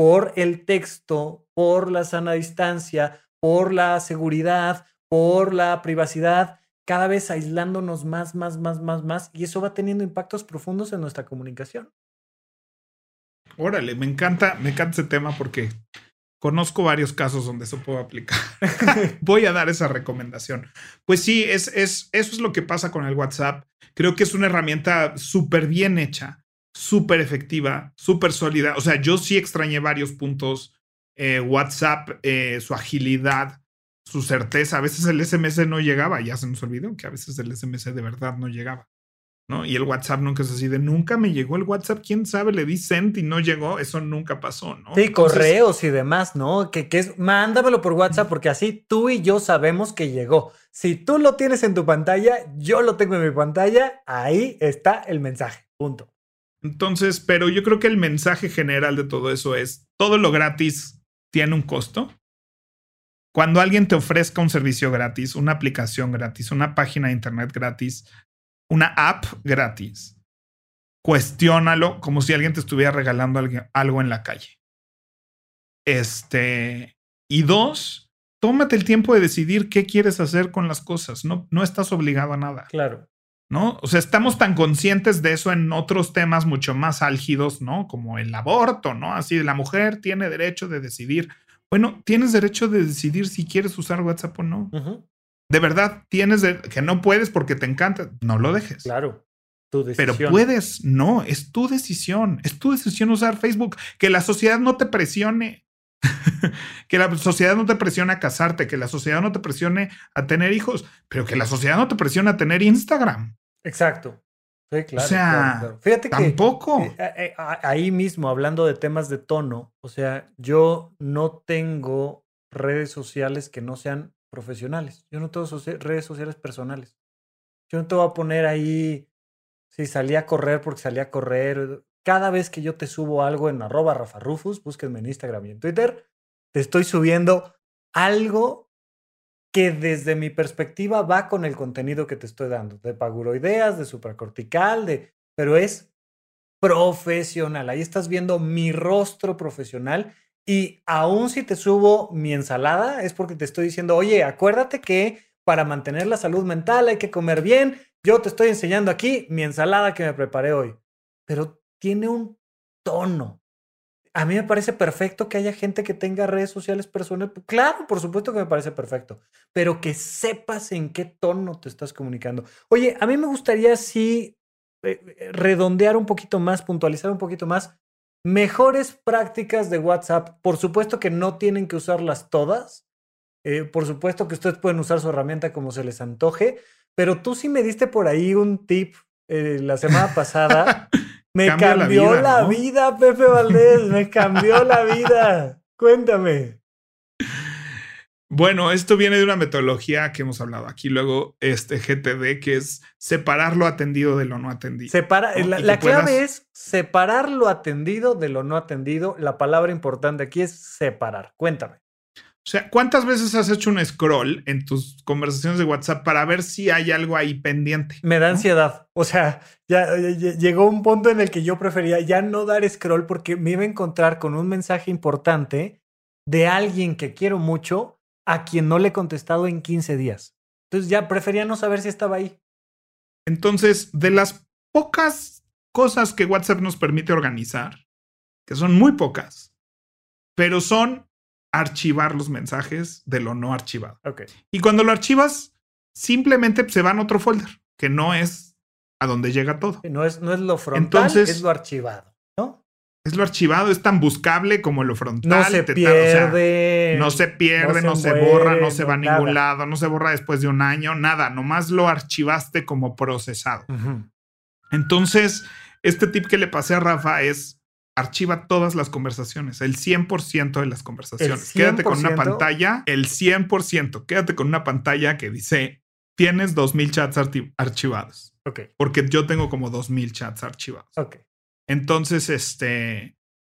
por el texto, por la sana distancia, por la seguridad, por la privacidad, cada vez aislándonos más, más, más, más, más. Y eso va teniendo impactos profundos en nuestra comunicación. Órale, me encanta, me encanta ese tema porque conozco varios casos donde eso puedo aplicar. Voy a dar esa recomendación. Pues sí, es, es, eso es lo que pasa con el WhatsApp. Creo que es una herramienta súper bien hecha, súper efectiva, súper sólida. O sea, yo sí extrañé varios puntos. Eh, WhatsApp, eh, su agilidad, su certeza. A veces el SMS no llegaba, ya se nos olvidó que a veces el SMS de verdad no llegaba. ¿no? Y el WhatsApp nunca es así de nunca me llegó el WhatsApp, quién sabe, le di sent y no llegó, eso nunca pasó, ¿no? Sí, correos y demás, ¿no? Que, que es, mándamelo por WhatsApp porque así tú y yo sabemos que llegó. Si tú lo tienes en tu pantalla, yo lo tengo en mi pantalla, ahí está el mensaje, punto. Entonces, pero yo creo que el mensaje general de todo eso es, todo lo gratis tiene un costo. Cuando alguien te ofrezca un servicio gratis, una aplicación gratis, una página de internet gratis, una app gratis, cuestiónalo como si alguien te estuviera regalando algo en la calle. Este, y dos, tómate el tiempo de decidir qué quieres hacer con las cosas. No, no estás obligado a nada. Claro. ¿No? O sea, estamos tan conscientes de eso en otros temas mucho más álgidos, ¿no? Como el aborto, ¿no? Así, la mujer tiene derecho de decidir. Bueno, tienes derecho de decidir si quieres usar WhatsApp o no de verdad tienes que no puedes porque te encanta, no lo dejes. Claro. Tu decisión. Pero puedes, no, es tu decisión, es tu decisión usar Facebook, que la sociedad no te presione, que la sociedad no te presione a casarte, que la sociedad no te presione a tener hijos, pero que la sociedad no te presione a tener Instagram. Exacto. Sí, claro. O sea, fíjate que tampoco. Eh, eh, ahí mismo, hablando de temas de tono, o sea, yo no tengo redes sociales que no sean profesionales. Yo no tengo redes sociales personales. Yo no te voy a poner ahí si salí a correr porque salí a correr. Cada vez que yo te subo algo en arroba Rafa Rufus, búsquenme en Instagram y en Twitter, te estoy subiendo algo que desde mi perspectiva va con el contenido que te estoy dando, de paguroideas, de supracortical, de, pero es profesional. Ahí estás viendo mi rostro profesional y aún si te subo mi ensalada, es porque te estoy diciendo, oye, acuérdate que para mantener la salud mental hay que comer bien. Yo te estoy enseñando aquí mi ensalada que me preparé hoy. Pero tiene un tono. A mí me parece perfecto que haya gente que tenga redes sociales personales. Claro, por supuesto que me parece perfecto. Pero que sepas en qué tono te estás comunicando. Oye, a mí me gustaría sí eh, eh, redondear un poquito más, puntualizar un poquito más Mejores prácticas de WhatsApp. Por supuesto que no tienen que usarlas todas. Eh, por supuesto que ustedes pueden usar su herramienta como se les antoje. Pero tú sí me diste por ahí un tip eh, la semana pasada. Me cambió la vida, Pepe Valdés. Me cambió la vida. Cuéntame. Bueno, esto viene de una metodología que hemos hablado aquí luego, este GTD, que es separar lo atendido de lo no atendido. Separa, La, clave es separar lo atendido de lo no atendido. La palabra importante aquí es separar. Cuéntame. O sea, ¿cuántas veces has hecho un scroll en tus conversaciones de WhatsApp para ver si hay algo ahí pendiente? Me da ansiedad. O sea, ya, llegó un punto en el que yo prefería ya no dar scroll porque me iba a encontrar con un mensaje importante de alguien que quiero mucho a quien no le he contestado en 15 días. Entonces ya prefería no saber si estaba ahí. Entonces, de las pocas cosas que WhatsApp nos permite organizar, que son muy pocas, pero son archivar los mensajes de lo no archivado. Okay. Y cuando lo archivas, simplemente se va a otro folder, que no es a donde llega todo. No es, no es lo frontal, Entonces, es lo archivado es lo archivado, es tan buscable como lo frontal. No se pierde. no se pierde, no se, borra, no se va a ningún lado, no se borra después de un año, nada, nomás lo archivaste como procesado. Entonces, este tip que le pasé a Rafa es archiva todas las conversaciones, el 100% de las conversaciones. Quédate con una pantalla, el 100%, quédate con una pantalla que dice, tienes 2.000 chats archivados. Ok. Porque yo tengo como 2.000 chats archivados. Ok. Entonces, este,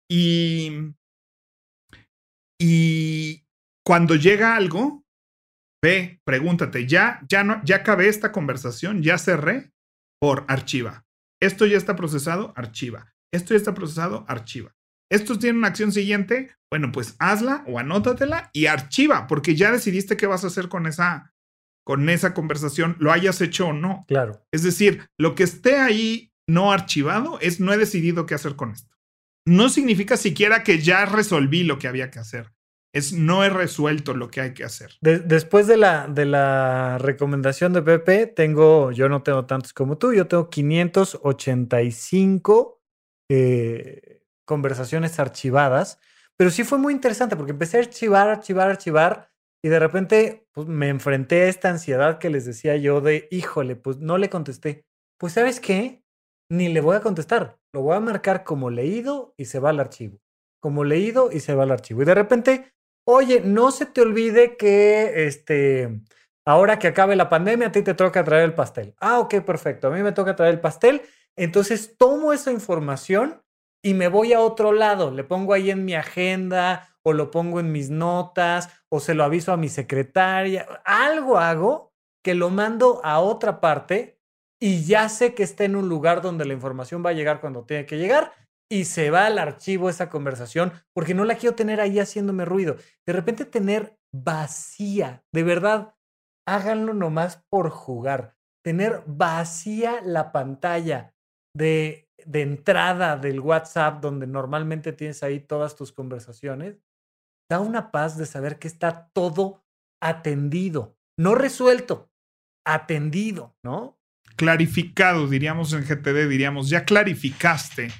y, y cuando llega algo, ve, pregúntate, ya, ya no, ya acabé esta conversación, ya cerré por archiva. Esto ya está procesado, archiva. Esto ya está procesado, archiva. Esto tiene una acción siguiente, bueno, pues hazla o anótatela y archiva, porque ya decidiste qué vas a hacer con esa, con esa conversación, lo hayas hecho o no. Claro. Es decir, lo que esté ahí no archivado es no he decidido qué hacer con esto. no significa siquiera que ya resolví lo que había que hacer. Es no he resuelto lo que hay que hacer. después de la, de la recomendación de Pepe, tengo, yo no tengo tantos como tú, yo tengo 585 eh, conversaciones archivadas, pero sí fue muy interesante porque empecé a archivar, archivar, archivar y de repente pues, me enfrenté a esta ansiedad que les decía yo de, híjole, pues no le contesté. Pues sabes qué, ni le voy a contestar, lo voy a marcar como leído y se va al archivo. Como leído y se va al archivo. Y de repente, oye, no se te olvide que este, ahora que acabe la pandemia, a ti te toca traer el pastel. Ah, ok, perfecto. A mí me toca traer el pastel. Entonces tomo esa información y me voy a otro lado. Le pongo ahí en mi agenda o lo pongo en mis notas o se lo aviso a mi secretaria. Algo hago que lo mando a otra parte y ya sé que está en un lugar donde la información va a llegar cuando tiene que llegar y se va al archivo esa conversación porque no la quiero tener ahí haciéndome ruido. De repente tener vacía, de verdad, háganlo nomás por jugar. Tener vacía la pantalla de, de entrada del WhatsApp donde normalmente tienes ahí todas tus conversaciones, da una paz de saber que está todo atendido, no resuelto, atendido, ¿no? clarificado, diríamos en GTD, diríamos, ya clarificaste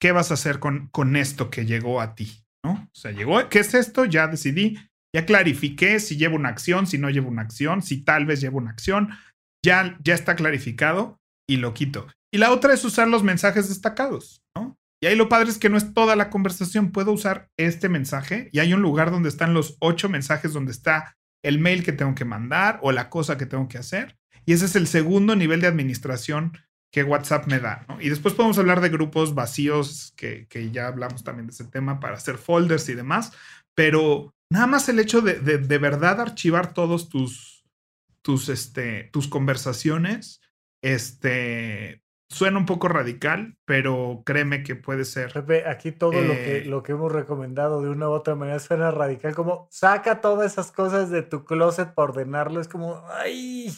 qué vas a hacer con, con esto que llegó a ti, ¿no? O sea, llegó, ¿qué es esto? Ya decidí, ya clarifiqué si llevo una acción, si no llevo una acción, si tal vez llevo una acción, ya, ya está clarificado y lo quito. Y la otra es usar los mensajes destacados, ¿no? Y ahí lo padre es que no es toda la conversación, puedo usar este mensaje y hay un lugar donde están los ocho mensajes donde está el mail que tengo que mandar o la cosa que tengo que hacer y ese es el segundo nivel de administración que WhatsApp me da. Y después podemos hablar de grupos vacíos, que, ya hablamos también de ese tema, para hacer folders y demás. Pero nada más el hecho de, de, verdad archivar todos tus, tus, este, tus conversaciones, este, suena un poco radical, pero créeme que puede ser. Pepe, aquí todo lo, que, eh, lo que hemos recomendado de una u otra manera suena radical, como saca todas esas cosas de tu closet para ordenarlo. Es como, ay,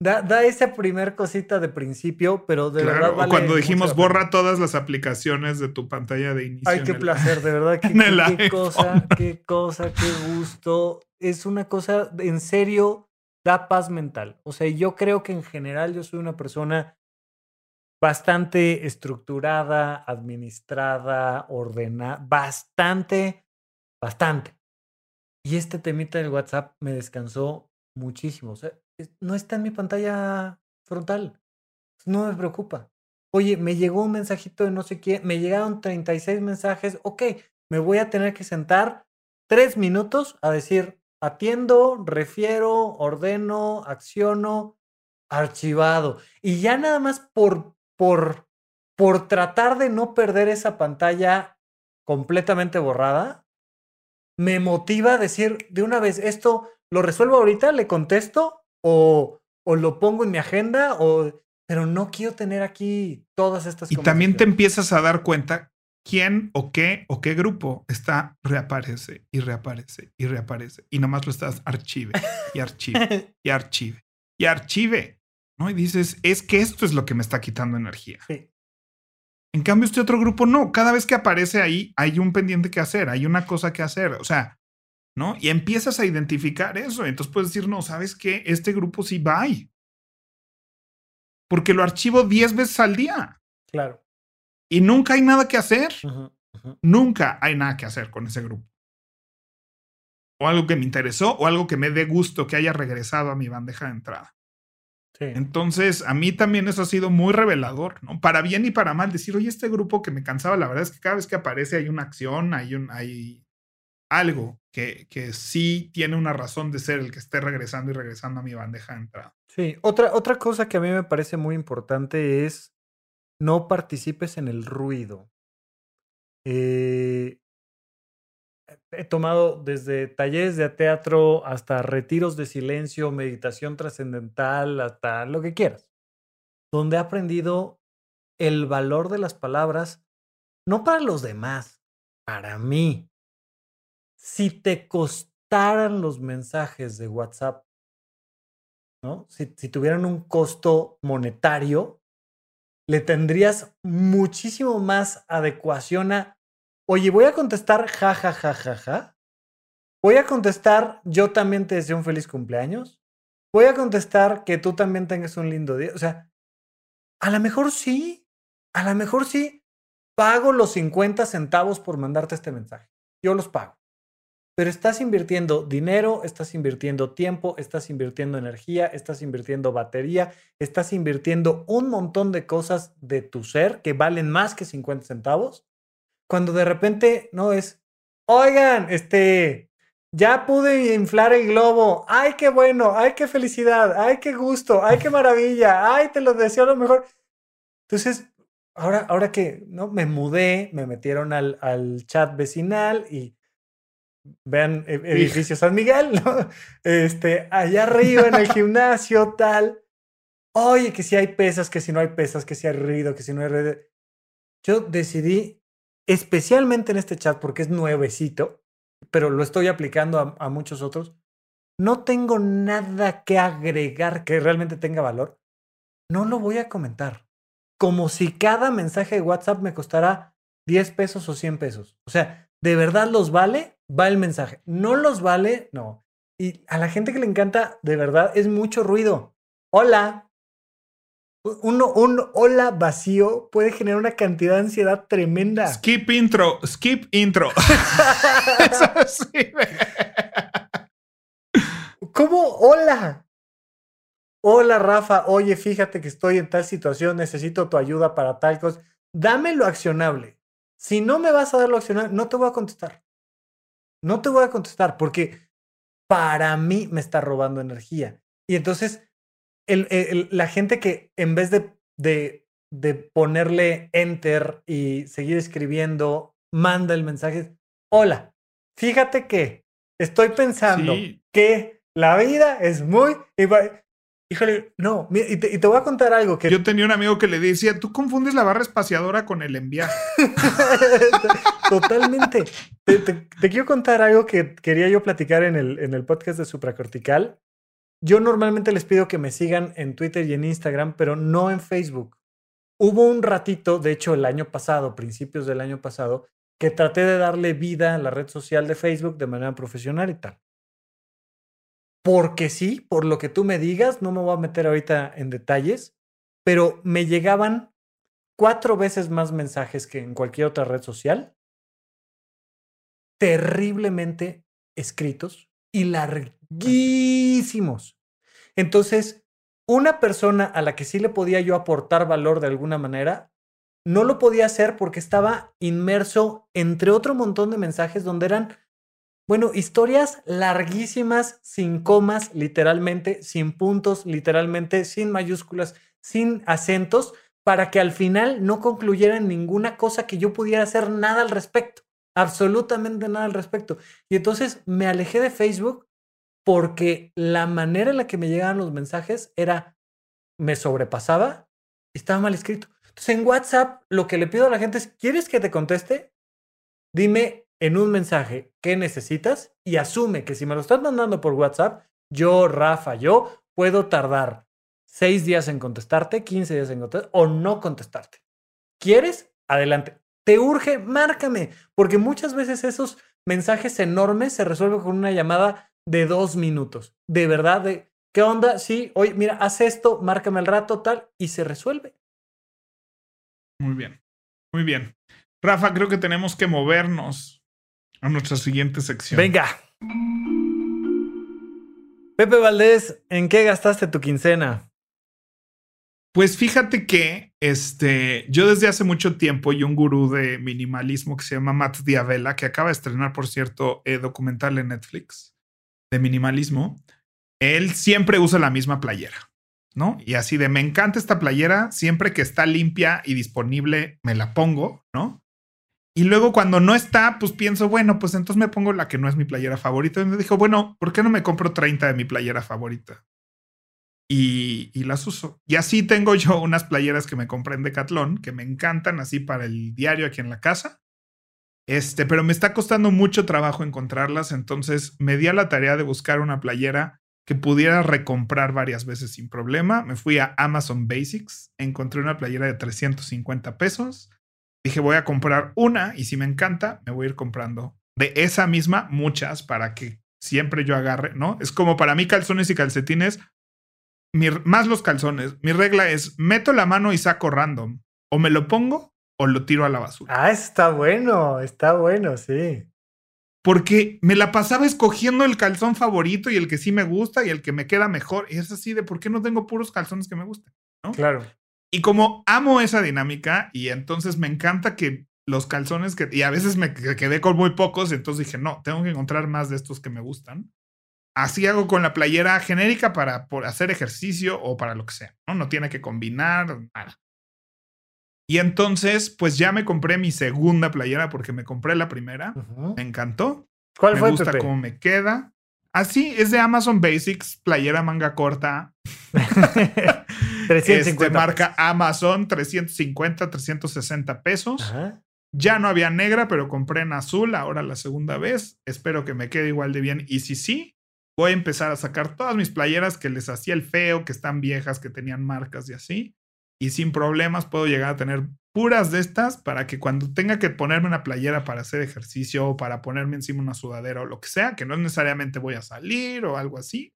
Da, da, esa primer cosita de principio, pero de verdad. Vale cuando dijimos borra todas las aplicaciones de tu pantalla de inicio. Ay, qué placer, de verdad. Qué, qué cosa, qué cosa, qué gusto. Es una cosa, en serio, da paz mental. O sea, yo creo que en general yo soy una persona bastante estructurada, administrada, ordenada, bastante, bastante. Y este temita del WhatsApp me descansó muchísimo. O sea, no está en mi pantalla frontal. No me preocupa. Oye, me llegó un mensajito de no sé qué, me llegaron 36 mensajes, ok, me voy a tener que sentar tres minutos a decir, atiendo, refiero, ordeno, acciono, archivado. Y ya nada más por, por, por tratar de no perder esa pantalla completamente borrada, me motiva a decir de una vez, esto lo resuelvo ahorita, le contesto o, o lo pongo en mi agenda, o, pero no quiero tener aquí todas estas Y también te empiezas a dar cuenta quién o qué o qué grupo está reaparece y reaparece y reaparece y nomás lo estás archive y archive y archive y archive, ¿no? Y dices, es que esto es lo que me está quitando energía. Sí. En cambio, este otro grupo no, cada vez que aparece ahí hay un pendiente que hacer, hay una cosa que hacer, o sea, ¿no? Y empiezas a identificar eso. Entonces puedes decir, no, ¿sabes qué? Este grupo sí va ahí. Porque lo archivo 10 veces al día. Claro. Y nunca hay nada que hacer. Nunca hay nada que hacer con ese grupo. O algo que me interesó o algo que me dé gusto que haya regresado a mi bandeja de entrada. Sí. Entonces, a mí también eso ha sido muy revelador, ¿no? Para bien y para mal, decir, oye, este grupo que me cansaba, la verdad es que cada vez que aparece hay una acción, hay, un, hay algo que, que, sí tiene una razón de ser el que esté regresando y regresando a mi bandeja de entrada. Sí, otra, otra cosa que a mí me parece muy importante es no participes en el ruido. Eh, he tomado desde talleres de teatro hasta retiros de silencio, meditación trascendental, hasta lo que quieras, donde he aprendido el valor de las palabras, no para los demás, para mí si te costaran los mensajes de WhatsApp, ¿no? Si, tuvieran un costo monetario, le tendrías muchísimo más adecuación a, oye, voy a contestar ja, ja, ja, ja, ja. Voy a contestar, yo también te deseo un feliz cumpleaños. Voy a contestar que tú también tengas un lindo día. O sea, a lo mejor sí, a lo mejor sí, pago los 50 centavos por mandarte este mensaje. Yo los pago. Pero estás invirtiendo dinero, estás invirtiendo tiempo, estás invirtiendo energía, estás invirtiendo batería, estás invirtiendo un montón de cosas de tu ser que valen más que 50 centavos. Cuando de repente no es, oigan, este, ya pude inflar el globo. Ay, qué bueno. Ay, qué felicidad. Ay, qué gusto. Ay, qué maravilla. Ay, te lo deseo lo mejor. Entonces, ahora, ahora que ¿no? me mudé, me metieron al, al chat vecinal y vean e, edificio San Miguel, ¿no? Este, allá arriba en el gimnasio, tal. Oye, que si hay pesas, que si no hay pesas, que si hay ruido, que si no hay ruido. Yo decidí, especialmente en este chat, porque es nuevecito, pero lo estoy aplicando a, muchos otros, no tengo nada que agregar que realmente tenga valor, no lo voy a comentar. Como si cada mensaje de WhatsApp me costara 10 pesos o 100 pesos. O sea, ¿de verdad los vale? Va el mensaje. ¿No los vale? No. Y a la gente que le encanta, de verdad, es mucho ruido. Hola, un hola vacío puede generar una cantidad de ansiedad tremenda. Skip intro, skip intro. ¿Cómo hola? Hola Rafa, oye, fíjate que estoy en tal situación, necesito tu ayuda para tal cosa. Dame lo accionable. Si no me vas a dar lo accionable, no te voy a contestar. No te voy a contestar porque para mí me está robando energía. Y entonces la gente que en vez de, de, ponerle enter y seguir escribiendo, manda el mensaje, hola, fíjate que estoy pensando que la vida es muy... Híjole, no, y te, y te, voy a contar algo que... Yo tenía un amigo que le decía, tú confundes la barra espaciadora con el enviar. Totalmente. Te, te, quiero contar algo que quería yo platicar en el, en el podcast de Supracortical. Yo normalmente les pido que me sigan en Twitter y en Instagram, pero no en Facebook. Hubo un ratito, de hecho el año pasado, principios del año pasado, que traté de darle vida a la red social de Facebook de manera profesional y tal. Porque sí, por lo que tú me digas, no me voy a meter ahorita en detalles, pero me llegaban cuatro veces más mensajes que en cualquier otra red social, terriblemente escritos y largos larguísimos. Entonces, una persona a la que sí le podía yo aportar valor de alguna manera, no lo podía hacer porque estaba inmerso entre otro montón de mensajes donde eran, bueno, historias larguísimas, sin comas, literalmente, sin puntos, literalmente, sin mayúsculas, sin acentos, para que al final no concluyeran ninguna cosa que yo pudiera hacer nada al respecto, absolutamente nada al respecto. Y entonces me alejé de Facebook porque la manera en la que me llegaban los mensajes era, me sobrepasaba y estaba mal escrito. Entonces en WhatsApp lo que le pido a la gente es, ¿quieres que te conteste? Dime en un mensaje qué necesitas y asume que si me lo estás mandando por WhatsApp, yo, Rafa, yo puedo tardar seis días en contestarte, 15 días en contestarte o no contestarte. ¿Quieres? Adelante. ¿Te urge? Márcame, porque muchas veces esos mensajes enormes se resuelven con una llamada de dos minutos. De verdad, de qué onda, sí, oye, mira, haz esto, márcame el rato, tal, y se resuelve. Muy bien, muy bien. Rafa, creo que tenemos que movernos a nuestra siguiente sección. Venga. Pepe Valdés, ¿en qué gastaste tu quincena? Pues fíjate que este, yo desde hace mucho tiempo y un gurú de minimalismo que se llama Matt Diavela, que acaba de estrenar, por cierto, eh, documental en Netflix, de minimalismo, él siempre usa la misma playera, ¿no? Y así de, me encanta esta playera, siempre que está limpia y disponible, me la pongo, ¿no? Y luego cuando no está, pues pienso, bueno, pues entonces me pongo la que no es mi playera favorita. Y me dijo, bueno, ¿por qué no me compro 30 de mi playera favorita? Y, las uso. Y así tengo yo unas playeras que me compré en Decathlon, que me encantan así para el diario aquí en la casa. Este, pero me está costando mucho trabajo encontrarlas, entonces me di a la tarea de buscar una playera que pudiera recomprar varias veces sin problema. Me fui a Amazon Basics, encontré una playera de 350 pesos. Dije, voy a comprar una y si me encanta, me voy a ir comprando de esa misma muchas para que siempre yo agarre, ¿no? Es como para mí calzones y calcetines, más los calzones. Mi regla es, meto la mano y saco random. O me lo pongo o lo tiro a la basura. Ah, está bueno, está bueno, sí porque me la pasaba escogiendo el calzón favorito y el que sí me gusta y el que me queda mejor. Y es así de por qué no tengo puros calzones que me gustan, ¿no? Claro. Y como amo esa dinámica y entonces me encanta que los calzones que y a veces me quedé con muy pocos, entonces dije, "No, tengo que encontrar más de estos que me gustan." Así hago con la playera genérica para por hacer ejercicio o para lo que sea, ¿no? No tiene que combinar nada. Y entonces, pues ya me compré mi segunda playera porque me compré la primera. Me encantó. ¿Cuál me fue? Me gusta cómo me queda. Así es de Amazon Basics, playera manga corta. 350. Este, marca Amazon, 350, 360 pesos. Ya no había negra, pero compré en azul ahora la segunda vez. Espero que me quede igual de bien. Y si sí, voy a empezar a sacar todas mis playeras que les hacía el feo, que están viejas, que tenían marcas y así y sin problemas puedo llegar a tener puras de estas para que cuando tenga que ponerme una playera para hacer ejercicio o para ponerme encima una sudadera o lo que sea, que no necesariamente voy a salir o algo así,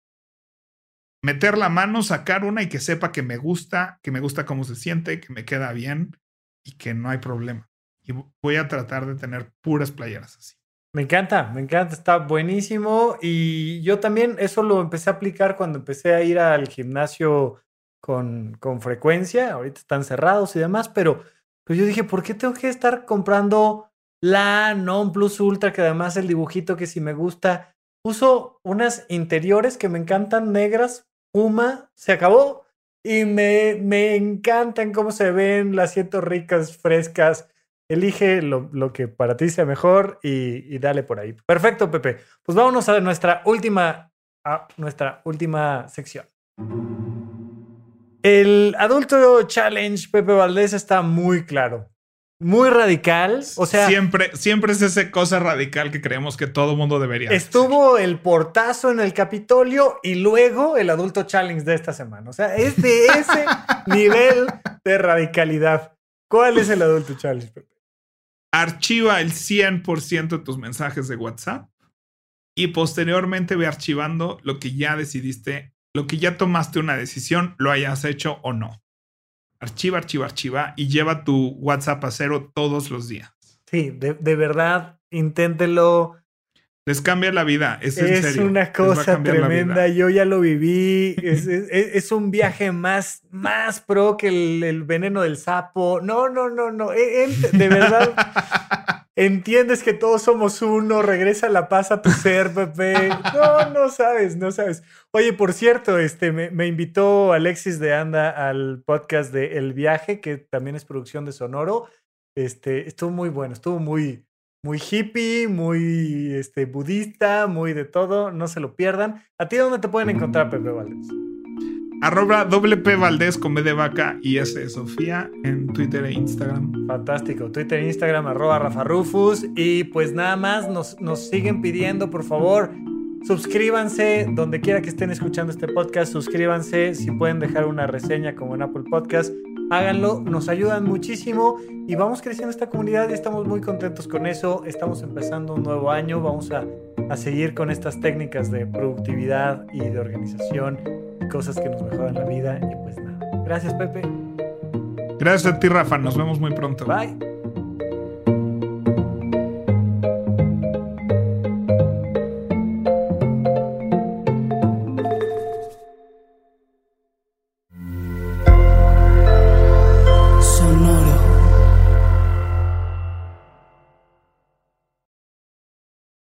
meter la mano, sacar una y que sepa que me gusta, que me gusta cómo se siente, que me queda bien y que no hay problema. Y voy a tratar de tener puras playeras así. Me encanta, me encanta, está buenísimo. Y yo también eso lo empecé a aplicar cuando empecé a ir al gimnasio con, con frecuencia, ahorita están cerrados y demás, pero pues yo dije, ¿por qué tengo que estar comprando la Non Plus Ultra, que además el dibujito que si me gusta, uso unas interiores que me encantan, negras, Puma, se acabó, y me, me encantan cómo se ven, las siento ricas, frescas. Elige lo, lo que para ti sea mejor y, y, dale por ahí. Perfecto, Pepe. Pues vámonos a nuestra última, a nuestra última sección. El adulto challenge, Pepe Valdés, está muy claro. Muy radical. O sea. Siempre, siempre es esa cosa radical que creemos que todo mundo debería. Estuvo el portazo en el Capitolio y luego el adulto challenge de esta semana. O sea, es de ese nivel de radicalidad. ¿Cuál es el adulto challenge, Pepe? Archiva el 100% de tus mensajes de WhatsApp y posteriormente ve archivando lo que ya decidiste lo que ya tomaste una decisión, lo hayas hecho o no. Archiva, archiva, archiva y lleva tu WhatsApp a cero todos los días. Sí, de, verdad, inténtelo. Les cambia la vida, es, es una cosa tremenda, yo ya lo viví, es, un viaje más, más pro que el, veneno del sapo. No, no, no, no, e, de verdad. entiendes que todos somos uno, regresa la paz a tu ser, Pepe. No, no sabes, no sabes. Oye, por cierto, este, me, invitó Alexis de Anda al podcast de El Viaje, que también es producción de Sonoro. Este, estuvo muy bueno, estuvo muy, muy hippie, muy este, budista, muy de todo. No se lo pierdan. ¿A ti dónde te pueden encontrar, Pepe Valdés? Arroba WP Valdés con B de vaca y S Sofía en Twitter e Instagram. Fantástico. Twitter e Instagram, arroba Rafa Rufus. Y pues nada más nos, nos siguen pidiendo, por favor, suscríbanse donde quiera que estén escuchando este podcast. Suscríbanse. Si pueden dejar una reseña como en Apple Podcast, háganlo. Nos ayudan muchísimo y vamos creciendo esta comunidad y estamos muy contentos con eso. Estamos empezando un nuevo año. Vamos a, a seguir con estas técnicas de productividad y de organización cosas que nos mejoran la vida. Y pues nada. Gracias, Pepe. Gracias a ti, Rafa. Nos vemos muy pronto. Bye.